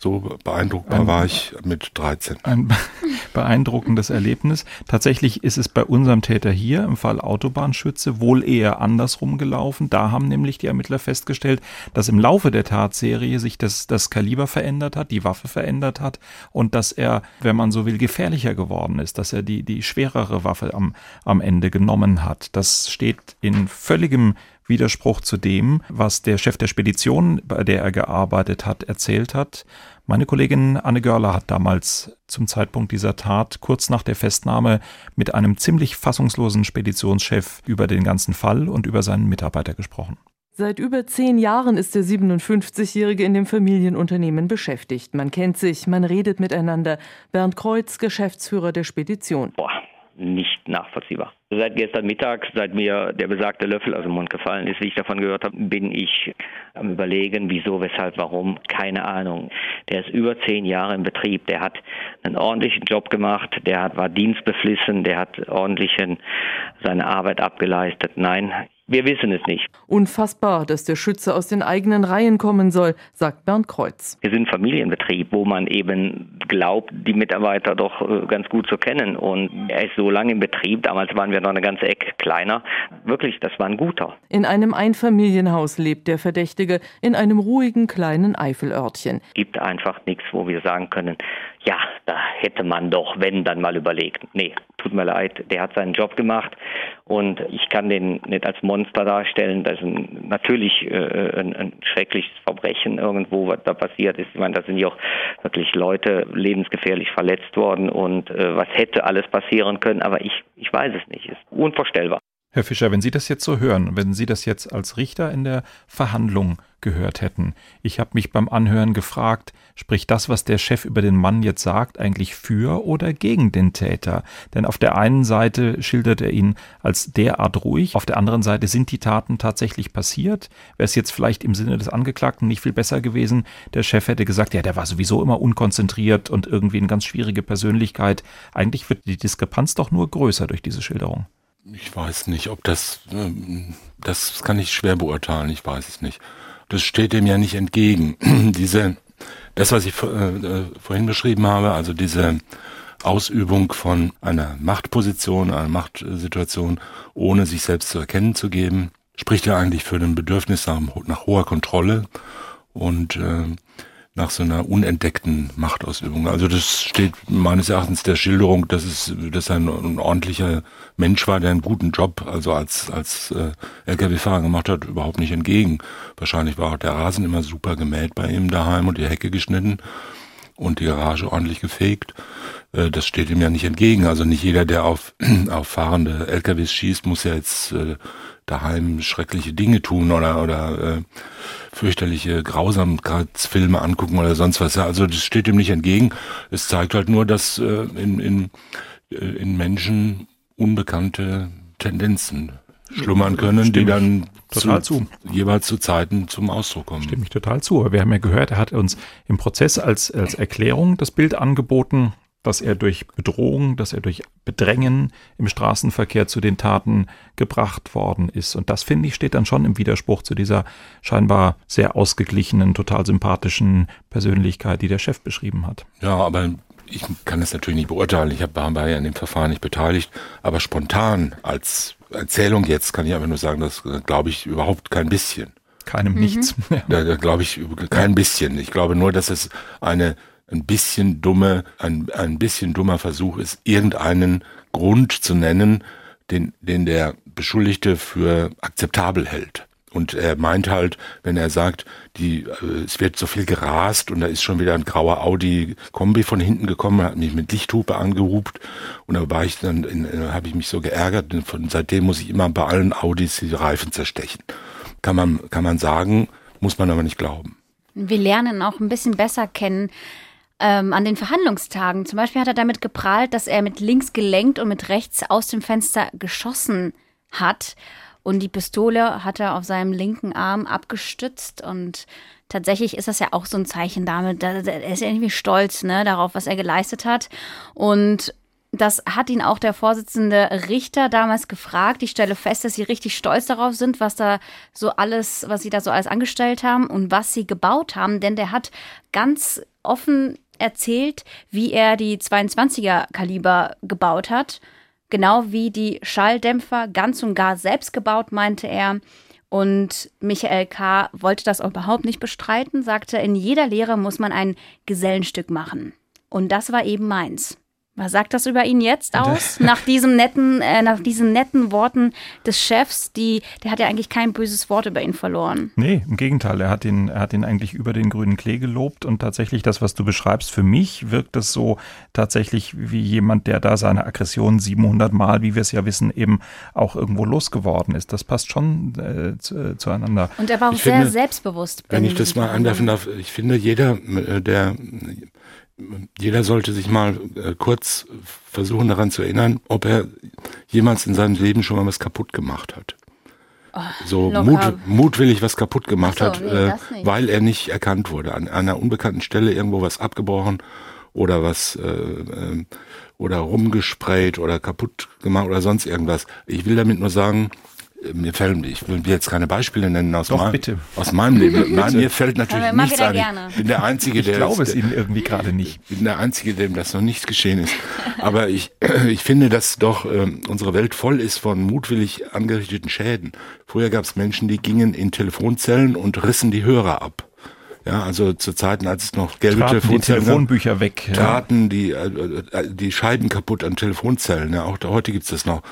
So beeindruckbar ein, war ich mit 13. Ein beeindruckendes Erlebnis. Tatsächlich ist es bei unserem Täter hier im Fall Autobahnschütze wohl eher andersrum gelaufen. Da haben nämlich die Ermittler festgestellt, dass im Laufe der Tatserie sich das, das Kaliber verändert hat, die Waffe verändert hat und dass er, wenn man so will, gefährlicher geworden ist, dass er die, die schwerere Waffe am, am Ende genommen hat. Das steht in völligem Widerspruch zu dem, was der Chef der Spedition, bei der er gearbeitet hat, erzählt hat. Meine Kollegin Anne Görler hat damals zum Zeitpunkt dieser Tat kurz nach der Festnahme mit einem ziemlich fassungslosen Speditionschef über den ganzen Fall und über seinen Mitarbeiter gesprochen. Seit über zehn Jahren ist der 57-Jährige in dem Familienunternehmen beschäftigt. Man kennt sich, man redet miteinander. Bernd Kreuz, Geschäftsführer der Spedition. Boah, nicht nachvollziehbar. Seit gestern Mittag, seit mir der besagte Löffel aus dem Mund gefallen ist, wie ich davon gehört habe, bin ich am Überlegen, wieso, weshalb, warum, keine Ahnung. Der ist über zehn Jahre im Betrieb, der hat einen ordentlichen Job gemacht, der hat, war dienstbeflissen, der hat ordentlich seine Arbeit abgeleistet. Nein, wir wissen es nicht. Unfassbar, dass der Schütze aus den eigenen Reihen kommen soll, sagt Bernd Kreuz. Wir sind Familienbetrieb, wo man eben glaubt, die Mitarbeiter doch äh, ganz gut zu kennen. Und er ist so lange im Betrieb, damals waren wir noch eine ganze Ecke kleiner. Wirklich, das war ein guter. In einem Einfamilienhaus lebt der Verdächtige, in einem ruhigen kleinen Eifelörtchen. Gibt einfach nichts, wo wir sagen können, ja, da hätte man doch, wenn, dann mal überlegt. Nee, tut mir leid, der hat seinen Job gemacht und ich kann den nicht als Monster darstellen. Das ist ein, natürlich äh, ein, ein, schreckliches Verbrechen irgendwo, was da passiert ist. Ich meine, da sind ja auch wirklich Leute lebensgefährlich verletzt worden und äh, was hätte alles passieren können, aber ich, ich weiß es nicht. Ist unvorstellbar. Herr Fischer, wenn Sie das jetzt so hören, wenn Sie das jetzt als Richter in der Verhandlung gehört hätten, ich habe mich beim Anhören gefragt, spricht das, was der Chef über den Mann jetzt sagt, eigentlich für oder gegen den Täter? Denn auf der einen Seite schildert er ihn als derart ruhig, auf der anderen Seite sind die Taten tatsächlich passiert. Wäre es jetzt vielleicht im Sinne des Angeklagten nicht viel besser gewesen, der Chef hätte gesagt, ja, der war sowieso immer unkonzentriert und irgendwie eine ganz schwierige Persönlichkeit. Eigentlich wird die Diskrepanz doch nur größer durch diese Schilderung. Ich weiß nicht, ob das, ähm, das kann ich schwer beurteilen, ich weiß es nicht. Das steht dem ja nicht entgegen. diese, das, was ich äh, vorhin beschrieben habe, also diese Ausübung von einer Machtposition, einer Machtsituation, ohne sich selbst zu erkennen zu geben, spricht ja eigentlich für ein Bedürfnis nach, nach hoher Kontrolle und äh, nach so einer unentdeckten Machtausübung. Also das steht meines Erachtens der Schilderung, dass es, dass ein, ein ordentlicher Mensch war, der einen guten Job, also als als äh, LKW-Fahrer gemacht hat, überhaupt nicht entgegen. Wahrscheinlich war auch der Rasen immer super gemäht bei ihm daheim und die Hecke geschnitten und die Garage ordentlich gefegt. Äh, das steht ihm ja nicht entgegen. Also nicht jeder, der auf, auf fahrende LKWs schießt, muss ja jetzt äh, daheim schreckliche Dinge tun oder, oder äh, fürchterliche Grausamkeitsfilme angucken oder sonst was. Ja, also das steht ihm nicht entgegen. Es zeigt halt nur, dass äh, in, in, äh, in Menschen unbekannte Tendenzen schlummern können, Stimmt die dann total zu, zu, jeweils zu Zeiten zum Ausdruck kommen. Stimmt mich total zu. Aber wir haben ja gehört, er hat uns im Prozess als, als Erklärung das Bild angeboten, dass er durch Bedrohung, dass er durch Bedrängen im Straßenverkehr zu den Taten gebracht worden ist. Und das, finde ich, steht dann schon im Widerspruch zu dieser scheinbar sehr ausgeglichenen, total sympathischen Persönlichkeit, die der Chef beschrieben hat. Ja, aber ich kann das natürlich nicht beurteilen. Ich war ja in dem Verfahren nicht beteiligt. Aber spontan als Erzählung jetzt kann ich einfach nur sagen, das glaube ich überhaupt kein bisschen. Keinem mhm. nichts. Da, da glaube ich kein bisschen. Ich glaube nur, dass es eine ein bisschen dumme, ein, ein bisschen dummer Versuch ist, irgendeinen Grund zu nennen, den, den der Beschuldigte für akzeptabel hält. Und er meint halt, wenn er sagt, die, äh, es wird so viel gerast und da ist schon wieder ein grauer Audi Kombi von hinten gekommen, hat mich mit Lichthupe angehupt und da war ich dann, äh, habe ich mich so geärgert. Und von, seitdem muss ich immer bei allen Audis die Reifen zerstechen. Kann man, kann man sagen, muss man aber nicht glauben. Wir lernen auch ein bisschen besser kennen, ähm, an den Verhandlungstagen. Zum Beispiel hat er damit geprahlt, dass er mit links gelenkt und mit rechts aus dem Fenster geschossen hat. Und die Pistole hat er auf seinem linken Arm abgestützt und tatsächlich ist das ja auch so ein Zeichen damit, er ist irgendwie stolz ne, darauf, was er geleistet hat. Und das hat ihn auch der Vorsitzende Richter damals gefragt. Ich stelle fest, dass sie richtig stolz darauf sind, was da so alles, was sie da so alles angestellt haben und was sie gebaut haben. Denn der hat ganz offen erzählt, wie er die 22er Kaliber gebaut hat. Genau wie die Schalldämpfer ganz und gar selbst gebaut, meinte er. Und Michael K. wollte das auch überhaupt nicht bestreiten, sagte, in jeder Lehre muss man ein Gesellenstück machen. Und das war eben meins. Was sagt das über ihn jetzt aus? nach diesem netten, äh, nach diesen netten Worten des Chefs, die, der hat ja eigentlich kein böses Wort über ihn verloren. Nee, im Gegenteil, er hat ihn, er hat ihn eigentlich über den grünen Klee gelobt und tatsächlich das, was du beschreibst, für mich wirkt es so tatsächlich wie jemand, der da seine Aggression 700 Mal, wie wir es ja wissen, eben auch irgendwo losgeworden ist. Das passt schon äh, zu, äh, zueinander. Und er war auch ich sehr finde, selbstbewusst. Wenn ich das mal anwerfen darf, ich finde, jeder, äh, der jeder sollte sich mal äh, kurz versuchen daran zu erinnern, ob er jemals in seinem Leben schon mal was kaputt gemacht hat. Oh, so mut, mutwillig was kaputt gemacht so, hat, nee, äh, weil er nicht erkannt wurde. An, an, einer unbekannten Stelle irgendwo was abgebrochen oder was äh, äh, oder rumgesprayt oder kaputt gemacht oder sonst irgendwas. Ich will damit nur sagen, mir fällt, ich will jetzt keine Beispiele nennen aus, Doch, mein, bitte. aus meinem Leben. Nein, mir fällt natürlich nichts ein. Gerne. Ich bin der Einzige, der. Ich glaube es Ihnen irgendwie gerade nicht. Ich bin der Einzige, dem das noch nicht geschehen ist. Aber ich, ich finde, dass doch äh, unsere Welt voll ist von mutwillig angerichteten Schäden. Früher gab es Menschen, die gingen in Telefonzellen und rissen die Hörer ab. Ja, also zu Zeiten, als es noch gelbe Traten Telefonzellen die Telefonbücher weg. Ja. Traten die, äh, äh, die Scheiben kaputt an Telefonzellen. Ja, auch heute gibt's das noch.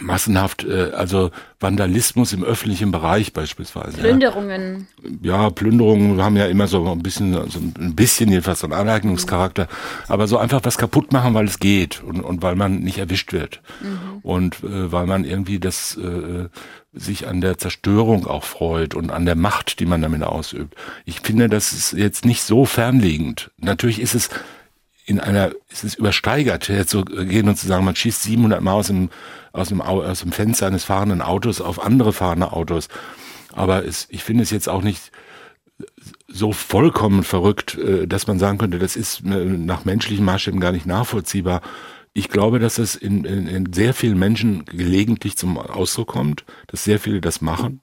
Massenhaft, äh, also Vandalismus im öffentlichen Bereich beispielsweise. Plünderungen. Ja. ja, Plünderungen haben ja immer so ein bisschen, so ein bisschen jedenfalls so einen Aneignungscharakter, aber so einfach was kaputt machen, weil es geht und, und weil man nicht erwischt wird mhm. und äh, weil man irgendwie das äh, sich an der Zerstörung auch freut und an der Macht, die man damit ausübt. Ich finde, das ist jetzt nicht so fernliegend. Natürlich ist es in einer, ist es übersteigert, jetzt so gehen und zu sagen, man schießt 700 Mal aus dem, aus dem, aus dem Fenster eines fahrenden Autos auf andere fahrende Autos. Aber es, ich finde es jetzt auch nicht so vollkommen verrückt, äh, dass man sagen könnte, das ist äh, nach menschlichen Maßstäben gar nicht nachvollziehbar. Ich glaube, dass es in, in, in sehr vielen Menschen gelegentlich zum Ausdruck kommt, dass sehr viele das machen.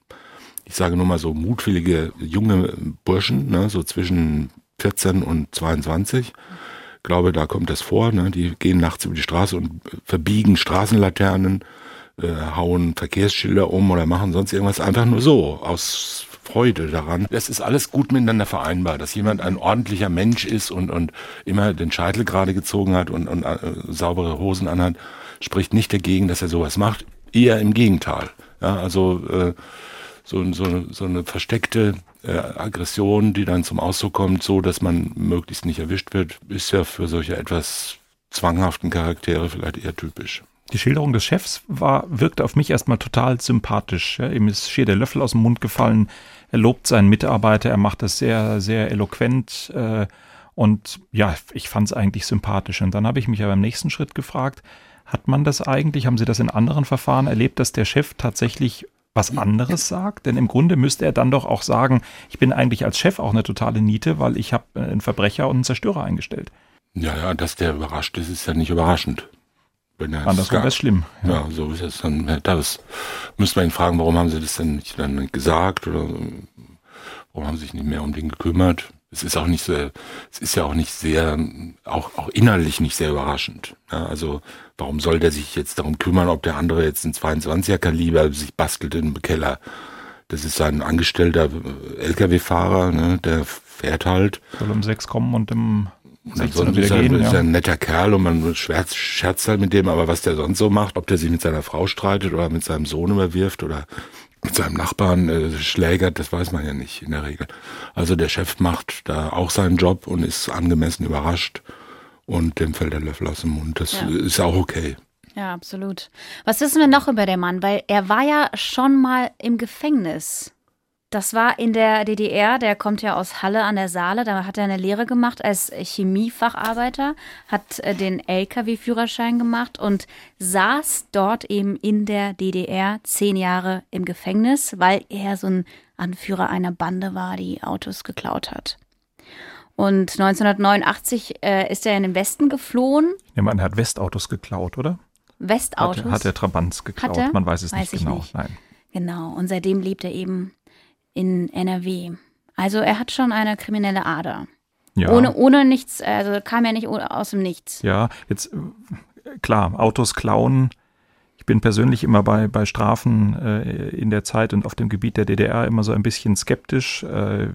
Ich sage nur mal so mutwillige junge Burschen, ne, so zwischen 14 und 22 glaube, da kommt das vor. Ne? Die gehen nachts über die Straße und verbiegen Straßenlaternen, äh, hauen Verkehrsschilder um oder machen sonst irgendwas einfach nur so aus Freude daran. Das ist alles gut miteinander vereinbar, dass jemand ein ordentlicher Mensch ist und, und immer den Scheitel gerade gezogen hat und, und äh, saubere Hosen anhat, spricht nicht dagegen, dass er sowas macht. Eher im Gegenteil. Ja, also äh, so, so, so eine versteckte äh, Aggression, die dann zum Ausdruck kommt, so dass man möglichst nicht erwischt wird, ist ja für solche etwas zwanghaften Charaktere vielleicht eher typisch. Die Schilderung des Chefs war, wirkte auf mich erstmal total sympathisch. Ja, ihm ist schier der Löffel aus dem Mund gefallen. Er lobt seinen Mitarbeiter, er macht das sehr, sehr eloquent. Äh, und ja, ich fand es eigentlich sympathisch. Und dann habe ich mich aber im nächsten Schritt gefragt, hat man das eigentlich, haben Sie das in anderen Verfahren erlebt, dass der Chef tatsächlich was anderes sagt? Denn im Grunde müsste er dann doch auch sagen, ich bin eigentlich als Chef auch eine totale Niete, weil ich habe einen Verbrecher und einen Zerstörer eingestellt. Ja, ja, dass der überrascht ist, ist ja nicht überraschend. Wenn er Andersrum wäre es schlimm. Ja. ja. so ist es dann. Das müsste man ihn fragen, warum haben sie das denn nicht dann gesagt oder warum haben sie sich nicht mehr um den gekümmert? Es ist auch nicht so, es ist ja auch nicht sehr, auch, auch innerlich nicht sehr überraschend. Ja, also warum soll der sich jetzt darum kümmern, ob der andere jetzt ein 22er Kaliber sich bastelt im Keller? Das ist ein angestellter LKW-Fahrer, ne, der fährt halt. Soll um sechs kommen und im und ansonsten ist er, gehen, ist ja. ein netter Kerl und man scherzt, scherzt halt mit dem, aber was der sonst so macht, ob der sich mit seiner Frau streitet oder mit seinem Sohn überwirft oder mit seinem Nachbarn äh, schlägert, das weiß man ja nicht in der Regel. Also der Chef macht da auch seinen Job und ist angemessen überrascht und dem fällt der Löffel aus dem Mund. Das ja. ist auch okay. Ja, absolut. Was wissen wir noch über den Mann? Weil er war ja schon mal im Gefängnis. Das war in der DDR, der kommt ja aus Halle an der Saale, da hat er eine Lehre gemacht als Chemiefacharbeiter, hat äh, den LKW-Führerschein gemacht und saß dort eben in der DDR zehn Jahre im Gefängnis, weil er so ein Anführer einer Bande war, die Autos geklaut hat. Und 1989 äh, ist er in den Westen geflohen. Ja, man hat Westautos geklaut, oder? Westautos? Hat, hat er Trabants geklaut? Man weiß es weiß nicht genau. Nicht. Nein. Genau. Und seitdem lebt er eben in NRW. Also er hat schon eine kriminelle Ader. Ja. Ohne, ohne nichts, also kam er nicht aus dem Nichts. Ja, jetzt klar, Autos klauen. Ich bin persönlich immer bei, bei Strafen äh, in der Zeit und auf dem Gebiet der DDR immer so ein bisschen skeptisch. Äh,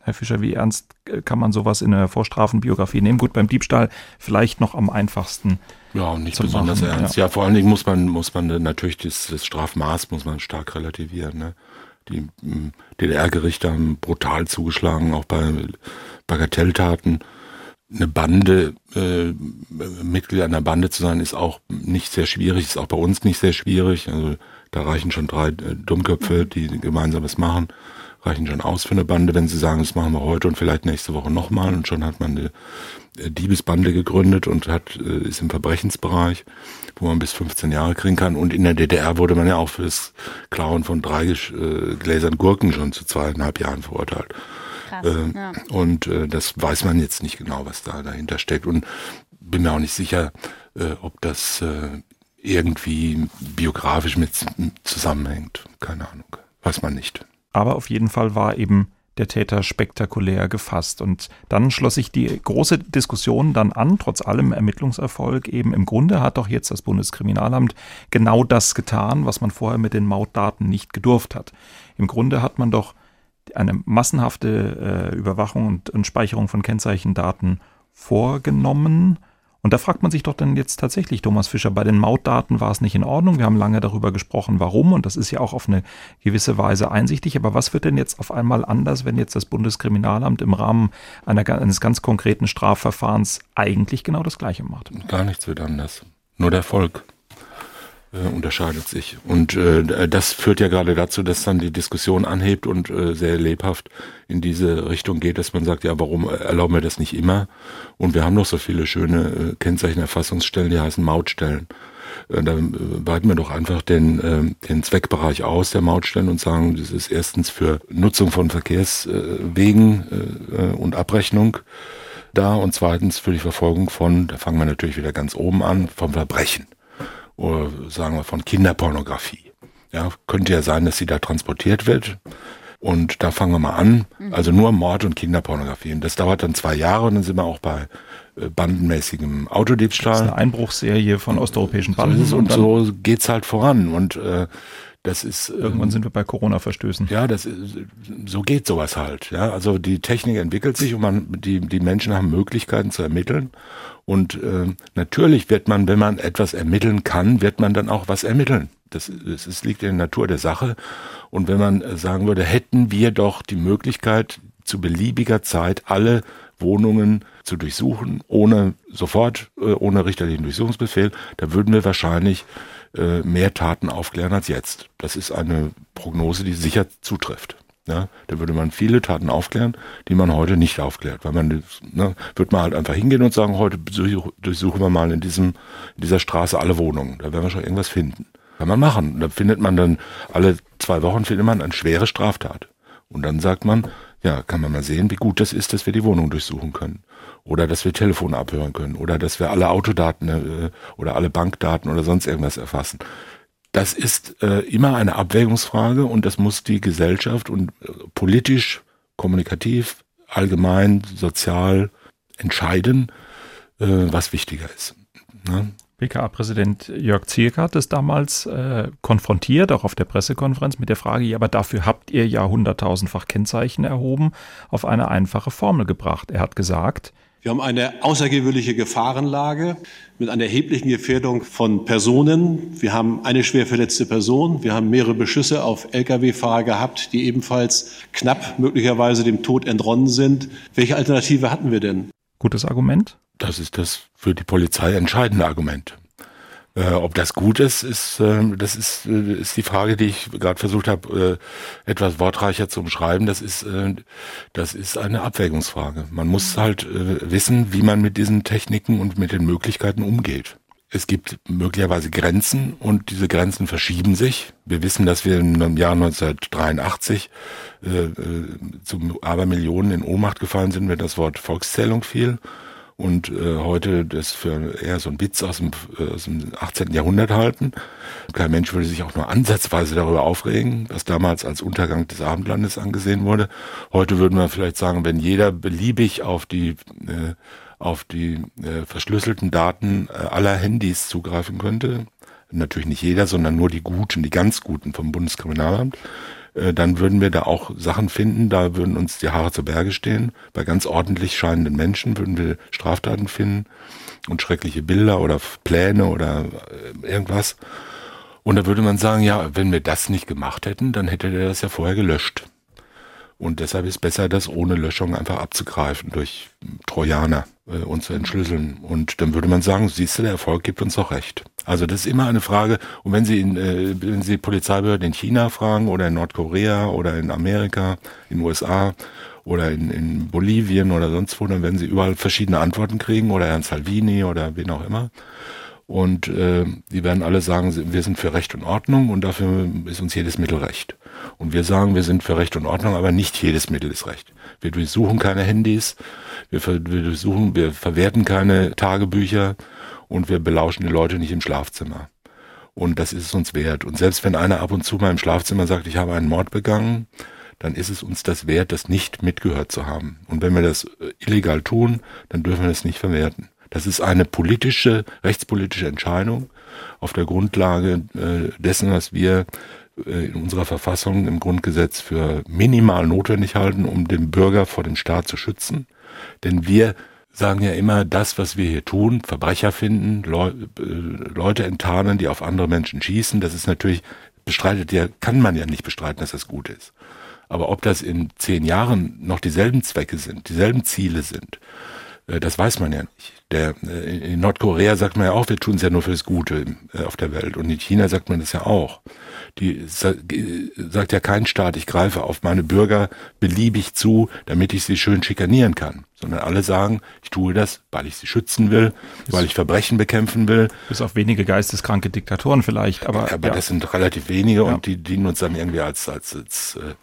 Herr Fischer, wie ernst kann man sowas in einer Vorstrafenbiografie nehmen? Gut, beim Diebstahl vielleicht noch am einfachsten. Ja, und nicht besonders machen. ernst. Ja. ja. vor allen Dingen muss man, muss man natürlich das, das Strafmaß muss man stark relativieren. Ne? Die hm, DDR-Gerichte haben brutal zugeschlagen, auch bei Bagatelltaten. Eine Bande, äh, Mitglied einer Bande zu sein, ist auch nicht sehr schwierig, ist auch bei uns nicht sehr schwierig. Also da reichen schon drei äh, Dummköpfe, die gemeinsam was machen, reichen schon aus für eine Bande, wenn sie sagen, das machen wir heute und vielleicht nächste Woche nochmal und schon hat man eine äh, Diebesbande gegründet und hat, äh, ist im Verbrechensbereich wo man bis 15 Jahre kriegen kann. Und in der DDR wurde man ja auch für das Klauen von drei äh, Gläsern Gurken schon zu zweieinhalb Jahren verurteilt. Krass, äh, ja. Und äh, das weiß man jetzt nicht genau, was da dahinter steckt. Und bin mir auch nicht sicher, äh, ob das irgendwie biografisch mit zusammenhängt. Keine Ahnung. Weiß man nicht. Aber auf jeden Fall war eben der Täter spektakulär gefasst. Und dann schloss sich die große Diskussion dann an, trotz allem Ermittlungserfolg, eben im Grunde hat doch jetzt das Bundeskriminalamt genau das getan, was man vorher mit den Mautdaten nicht gedurft hat. Im Grunde hat man doch eine massenhafte äh, Überwachung und, und Speicherung von Kennzeichendaten vorgenommen Und da fragt man sich doch dann jetzt tatsächlich, Thomas Fischer, bei den Mautdaten war es nicht in Ordnung. Wir haben lange darüber gesprochen, warum. Und das ist ja auch auf eine gewisse Weise einsichtig. Aber was wird denn jetzt auf einmal anders, wenn jetzt das Bundeskriminalamt im Rahmen einer, eines ganz konkreten Strafverfahrens eigentlich genau das Gleiche macht? Gar nichts wird anders. Nur der Volk äh, unterscheidet sich. Und äh, das führt ja gerade dazu, dass dann die Diskussion anhebt und äh, sehr lebhaft in diese Richtung geht, dass man sagt, ja, warum erlauben wir das nicht immer? Und wir haben noch so viele schöne äh, Kennzeichenerfassungsstellen, die heißen Mautstellen. Äh, da weiten wir doch einfach den, äh, den Zweckbereich aus der Mautstellen und sagen, das ist erstens für Nutzung von Verkehrswegen äh, und Abrechnung da und zweitens für die Verfolgung von, da fangen wir natürlich wieder ganz oben an, vom Verbrechen oder sagen wir von Kinderpornografie. Ja, könnte ja sein, dass sie da transportiert wird. Und da fangen wir mal an. Mhm. Also nur Mord und Kinderpornografie. Und das dauert dann zwei Jahre und dann sind wir auch bei äh, bandenmäßigem Autodiebstahl. Das ist eine Einbruchsserie von osteuropäischen Banden. So und, und so geht's halt voran. Und äh, das ist irgendwann sind wir bei Corona-Verstößen. Ja, das ist, so geht sowas halt. Ja, also die Technik entwickelt sich und man die die Menschen haben Möglichkeiten zu ermitteln und äh, natürlich wird man, wenn man etwas ermitteln kann, wird man dann auch was ermitteln. Das, das, das liegt in der Natur der Sache. Und wenn man äh, sagen würde, hätten wir doch die Möglichkeit, zu beliebiger Zeit alle Wohnungen zu durchsuchen, ohne sofort, äh, ohne richterlichen Durchsuchungsbefehl, da würden wir wahrscheinlich äh, mehr Taten aufklären als jetzt. Das ist eine Prognose, die sicher zutrifft. Ja, da würde man viele Taten aufklären, die man heute nicht aufklärt. Weil man, ne, wird man halt einfach hingehen und sagen, heute durchsuchen wir mal in diesem, in dieser Straße alle Wohnungen. Da werden wir schon irgendwas finden. Kann man machen. Da findet man dann, alle zwei Wochen findet man eine schwere Straftat. Und dann sagt man, ja, kann man mal sehen, wie gut das ist, dass wir die Wohnung durchsuchen können. Oder dass wir Telefone abhören können. Oder dass wir alle Autodaten äh, oder alle Bankdaten oder sonst irgendwas erfassen. Das ist äh, immer eine Abwägungsfrage und das muss die Gesellschaft und äh, politisch, kommunikativ, allgemein, sozial entscheiden, äh, was wichtiger ist. Ne? BKA-Präsident Jörg Zierk hat es damals äh, konfrontiert, auch auf der Pressekonferenz, mit der Frage, ja, aber dafür habt ihr ja hunderttausendfach Kennzeichen erhoben, auf eine einfache Formel gebracht. Er hat gesagt, wir haben eine außergewöhnliche Gefahrenlage mit einer erheblichen Gefährdung von Personen. Wir haben eine schwer verletzte Person. Wir haben mehrere Beschüsse auf Lkw-Fahrer gehabt, die ebenfalls knapp möglicherweise dem Tod entronnen sind. Welche Alternative hatten wir denn? Gutes Argument? Das ist das für die Polizei entscheidende Argument. Äh, ob das gut ist, ist äh, das ist, äh, ist die Frage, die ich gerade versucht habe, äh, etwas wortreicher zu umschreiben. Das ist, äh, das ist eine Abwägungsfrage. Man muss halt äh, wissen, wie man mit diesen Techniken und mit den Möglichkeiten umgeht. Es gibt möglicherweise Grenzen und diese Grenzen verschieben sich. Wir wissen, dass wir im Jahr 1983 äh, äh, zu Abermillionen in Ohnmacht gefallen sind, wenn das Wort Volkszählung fiel und äh, heute das für eher so ein Witz aus dem, äh, aus dem 18. Jahrhundert halten. Kein Mensch würde sich auch nur ansatzweise darüber aufregen, was damals als Untergang des Abendlandes angesehen wurde. Heute würden wir vielleicht sagen, wenn jeder beliebig auf die äh, auf die äh, verschlüsselten Daten äh, aller Handys zugreifen könnte, natürlich nicht jeder, sondern nur die Guten, die ganz Guten vom Bundeskriminalamt, äh, dann würden wir da auch Sachen finden, da würden uns die Haare zu Berge stehen. Bei ganz ordentlich scheinenden Menschen würden wir Straftaten finden und schreckliche Bilder oder Pläne oder äh, irgendwas. Und da würde man sagen, ja, wenn wir das nicht gemacht hätten, dann hätte der das ja vorher gelöscht. Und deshalb ist besser, das ohne Löschung einfach abzugreifen durch Trojaner äh, zu entschlüsseln. Und dann würde man sagen, siehst du, der Erfolg gibt uns doch recht. Also das ist immer eine Frage. Und wenn Sie in, äh, wenn Sie Polizeibehörden in China fragen oder in Nordkorea oder in Amerika, in USA oder in, in Bolivien oder sonst wo, dann werden Sie überall verschiedene Antworten kriegen oder Herrn Salvini oder wen auch immer. Und äh, die werden alle sagen, wir sind für Recht und Ordnung und dafür ist uns jedes Mittel recht. Und wir sagen, wir sind für Recht und Ordnung, aber nicht jedes Mittel ist recht. Wir durchsuchen keine Handys, wir, wir durchsuchen, wir verwerten keine Tagebücher und wir belauschen die Leute nicht im Schlafzimmer. Und das ist es uns wert. Und selbst wenn einer ab und zu mal im Schlafzimmer sagt, ich habe einen Mord begangen, dann ist es uns das wert, das nicht mitgehört zu haben. Und wenn wir das äh, illegal tun, dann dürfen wir das nicht verwerten. Das ist eine politische, rechtspolitische Entscheidung auf der Grundlage äh, dessen, was wir in unserer Verfassung im Grundgesetz für minimal notwendig halten, um den Bürger vor dem Staat zu schützen. Denn wir sagen ja immer, das, was wir hier tun, Verbrecher finden, äh, Leute enttarnen, die auf andere Menschen schießen, das ist natürlich, bestreitet ja, kann man ja nicht bestreiten, dass das gut ist. Aber ob das in zehn Jahren noch dieselben Zwecke sind, dieselben Ziele sind, äh, das weiß man ja nicht. Der, äh, in Nordkorea sagt man ja auch, wir tun es ja nur fürs Gute äh, auf der Welt. Und in China sagt man das ja auch. Die sagt ja kein Staat, ich greife auf meine Bürger beliebig zu, damit ich sie schön schikanieren kann. Sondern alle sagen, ich tue das, weil ich sie schützen will, weil ich Verbrechen bekämpfen will. Bis auf wenige geisteskranke Diktatoren vielleicht, aber. Aber ja. das sind relativ wenige ja. und die dienen uns dann irgendwie als, als, als äh,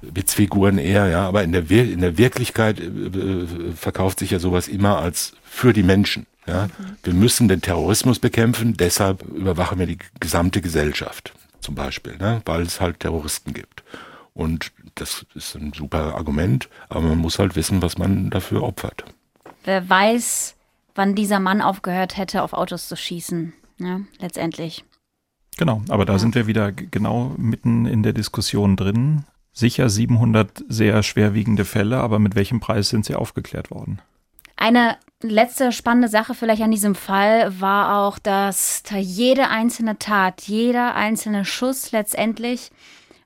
Witzfiguren eher, ja, aber in der, in der Wirklichkeit äh, verkauft sich ja sowas immer als für die Menschen. Ja. Mhm. Wir müssen den Terrorismus bekämpfen, deshalb überwachen wir die gesamte Gesellschaft, zum Beispiel, ne, weil es halt Terroristen gibt. Und das ist ein super Argument, aber man muss halt wissen, was man dafür opfert. Wer weiß, wann dieser Mann aufgehört hätte, auf Autos zu schießen, ja, letztendlich. Genau, aber da ja. sind wir wieder genau mitten in der Diskussion drin sicher 700 sehr schwerwiegende Fälle, aber mit welchem Preis sind sie aufgeklärt worden? Eine letzte spannende Sache vielleicht an diesem Fall war auch, dass jede einzelne Tat, jeder einzelne Schuss letztendlich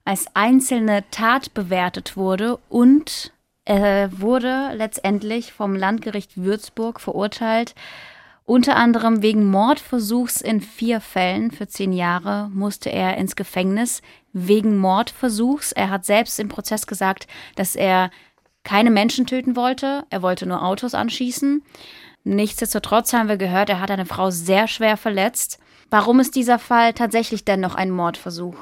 als einzelne Tat bewertet wurde und er wurde letztendlich vom Landgericht Würzburg verurteilt, unter anderem wegen Mordversuchs in vier Fällen für zehn Jahre musste er ins Gefängnis wegen Mordversuchs. Er hat selbst im Prozess gesagt, dass er keine Menschen töten wollte. Er wollte nur Autos anschießen. Nichtsdestotrotz haben wir gehört, er hat eine Frau sehr schwer verletzt. Warum ist dieser Fall tatsächlich denn noch ein Mordversuch?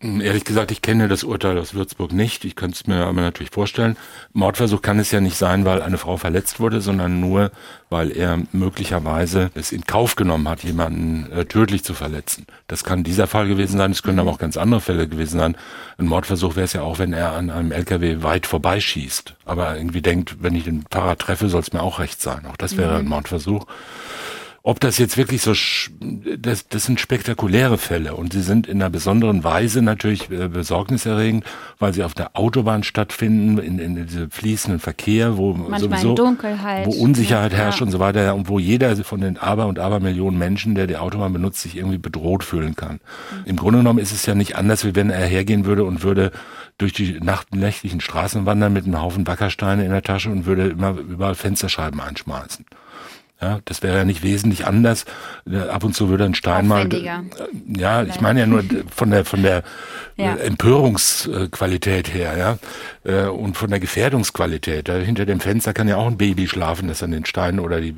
Ehrlich gesagt, ich kenne das Urteil aus Würzburg nicht. Ich könnte es mir aber natürlich vorstellen. Mordversuch kann es ja nicht sein, weil eine Frau verletzt wurde, sondern nur, weil er möglicherweise es in Kauf genommen hat, jemanden äh, tödlich zu verletzen. Das kann dieser Fall gewesen sein. Es können aber auch ganz andere Fälle gewesen sein. Ein Mordversuch wäre es ja auch, wenn er an einem LKW weit vorbeischießt. Aber irgendwie denkt, wenn ich den Fahrer treffe, soll es mir auch recht sein. Auch das wäre mhm. ein Mordversuch. Ob das jetzt wirklich so, das, das sind spektakuläre Fälle und sie sind in einer besonderen Weise natürlich äh, besorgniserregend, weil sie auf der Autobahn stattfinden, in, in diesem fließenden Verkehr, wo Manchmal sowieso, Dunkelheit. wo Unsicherheit ja. herrscht und so weiter und wo jeder von den Aber und Abermillionen Menschen, der die Autobahn benutzt, sich irgendwie bedroht fühlen kann. Mhm. Im Grunde genommen ist es ja nicht anders, wie wenn er hergehen würde und würde durch die nächtlichen Straßen wandern mit einem Haufen Wackersteine in der Tasche und würde immer überall Fensterscheiben einschmeißen. Ja, das wäre ja nicht wesentlich anders. Ab und zu würde ein Stein mal. Ja, ich meine ja nur von der von der ja. Empörungsqualität her, ja, äh, und von der Gefährdungsqualität. Hinter dem Fenster kann ja auch ein Baby schlafen, das an den Stein oder die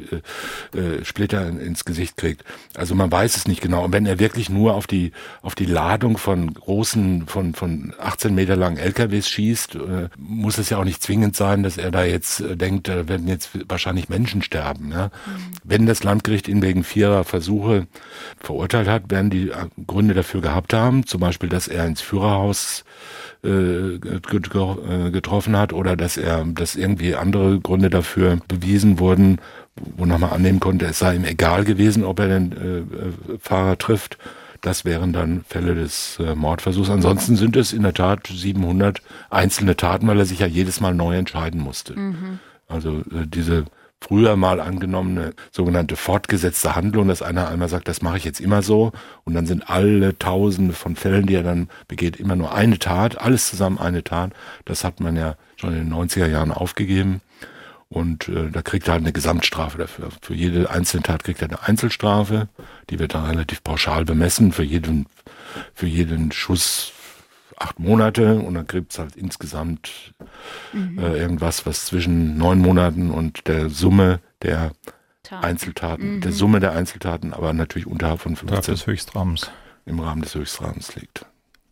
äh, äh, Splitter ins Gesicht kriegt. Also man weiß es nicht genau. Und wenn er wirklich nur auf die auf die Ladung von großen von von 18 Meter langen LKWs schießt, muss es ja auch nicht zwingend sein, dass er da jetzt denkt, da werden jetzt wahrscheinlich Menschen sterben. Ja. Wenn das Landgericht ihn wegen vierer Versuche verurteilt hat, werden die Gründe dafür gehabt haben, zum Beispiel, dass er ins Führerhaus äh, getroffen hat oder dass er, dass irgendwie andere Gründe dafür bewiesen wurden, wonach man annehmen konnte, es sei ihm egal gewesen, ob er den äh, Fahrer trifft. Das wären dann Fälle des äh, Mordversuchs. Ansonsten sind es in der Tat 700 einzelne Taten, weil er sich ja jedes Mal neu entscheiden musste. Mhm. Also äh, diese früher mal angenommene sogenannte fortgesetzte Handlung, dass einer einmal sagt, das mache ich jetzt immer so und dann sind alle Tausende von Fällen, die er dann begeht, immer nur eine Tat, alles zusammen eine Tat. Das hat man ja schon in den 90er Jahren aufgegeben und äh, da kriegt er halt eine Gesamtstrafe dafür. Für jede einzelne Tat kriegt er eine Einzelstrafe, die wird dann relativ pauschal bemessen, für jeden, für jeden Schuss acht Monate und dann gibt es halt insgesamt mhm. äh, irgendwas, was zwischen neun Monaten und der Summe der Tat. Einzeltaten, mhm. der Summe der Einzeltaten, aber natürlich unterhalb von 15 des Höchstrahmens. im Rahmen des Höchstrahmens liegt.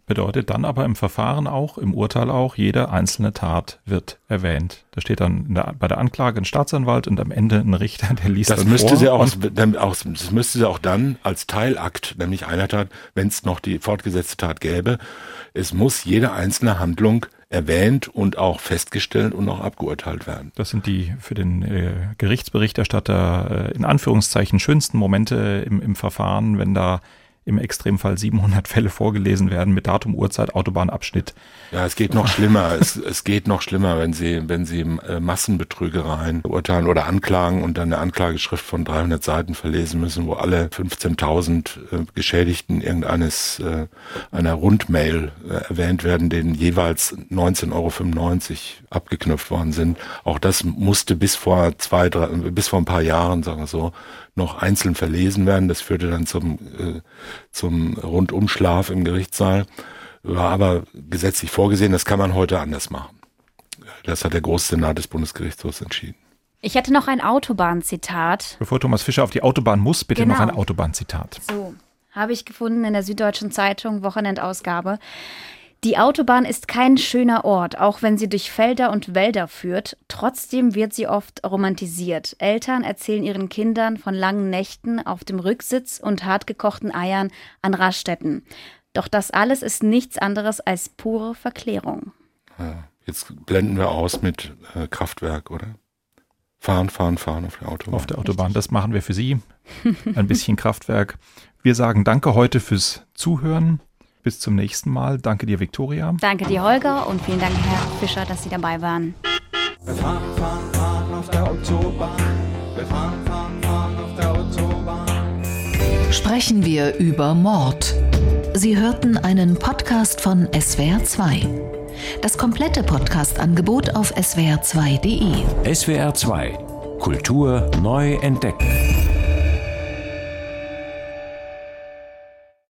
Bedeutet dann aber im Verfahren auch, im Urteil auch, jede einzelne Tat wird erwähnt. Da steht dann der, bei der Anklage ein Staatsanwalt und am Ende ein Richter, der liest das dann müsste vor. Sie auch, auch, das müsste sie auch dann als Teilakt, nämlich einer Tat, wenn es noch die fortgesetzte Tat gäbe, es muss jede einzelne Handlung erwähnt und auch festgestellt und auch abgeurteilt werden. Das sind die für den äh, Gerichtsberichterstatter äh, in Anführungszeichen schönsten Momente im, im Verfahren, wenn da im Extremfall 700 Fälle vorgelesen werden mit Datum, Uhrzeit, Autobahnabschnitt. Ja, es geht noch schlimmer. es, es geht noch schlimmer, wenn Sie, wenn Sie äh, Massenbetrügereien urteilen oder anklagen und dann eine Anklageschrift von 300 Seiten verlesen müssen, wo alle 15.000 äh, Geschädigten irgendeines äh, einer Rundmail äh, erwähnt werden, denen jeweils 19,95 Euro abgeknüpft worden sind. Auch das musste bis vor zwei, drei, bis vor ein paar Jahren, sagen wir so, noch einzeln verlesen werden. Das führte dann zum, äh, zum Rundumschlaf im Gerichtssaal. War aber gesetzlich vorgesehen, das kann man heute anders machen. Das hat der Großsenat des Bundesgerichtshofs entschieden. Ich hätte noch ein Autobahnzitat. Bevor Thomas Fischer auf die Autobahn muss, bitte Genau. noch ein Autobahnzitat. So, habe ich gefunden in der Süddeutschen Zeitung, Wochenendausgabe. Die Autobahn ist kein schöner Ort, auch wenn sie durch Felder und Wälder führt. Trotzdem wird sie oft romantisiert. Eltern erzählen ihren Kindern von langen Nächten auf dem Rücksitz und hartgekochten Eiern an Raststätten. Doch das alles ist nichts anderes als pure Verklärung. Jetzt blenden wir aus mit äh, Kraftwerk, oder? Fahren, fahren, fahren auf der Autobahn. Auf der Autobahn, das machen wir für Sie. Ein bisschen Kraftwerk. Wir sagen danke heute fürs Zuhören. Bis zum nächsten Mal. Danke dir, Viktoria. Danke dir, Holger, und vielen Dank, Herr Fischer, dass Sie dabei waren. Wir fahren, fahren, fahren auf der Autobahn. Wir fahren, fahren, fahren auf der Autobahn. Sprechen wir über Mord. Sie hörten einen Podcast von SWR2. Das komplette Podcast-Angebot auf swr2.de. SWR 2 Kultur neu entdecken.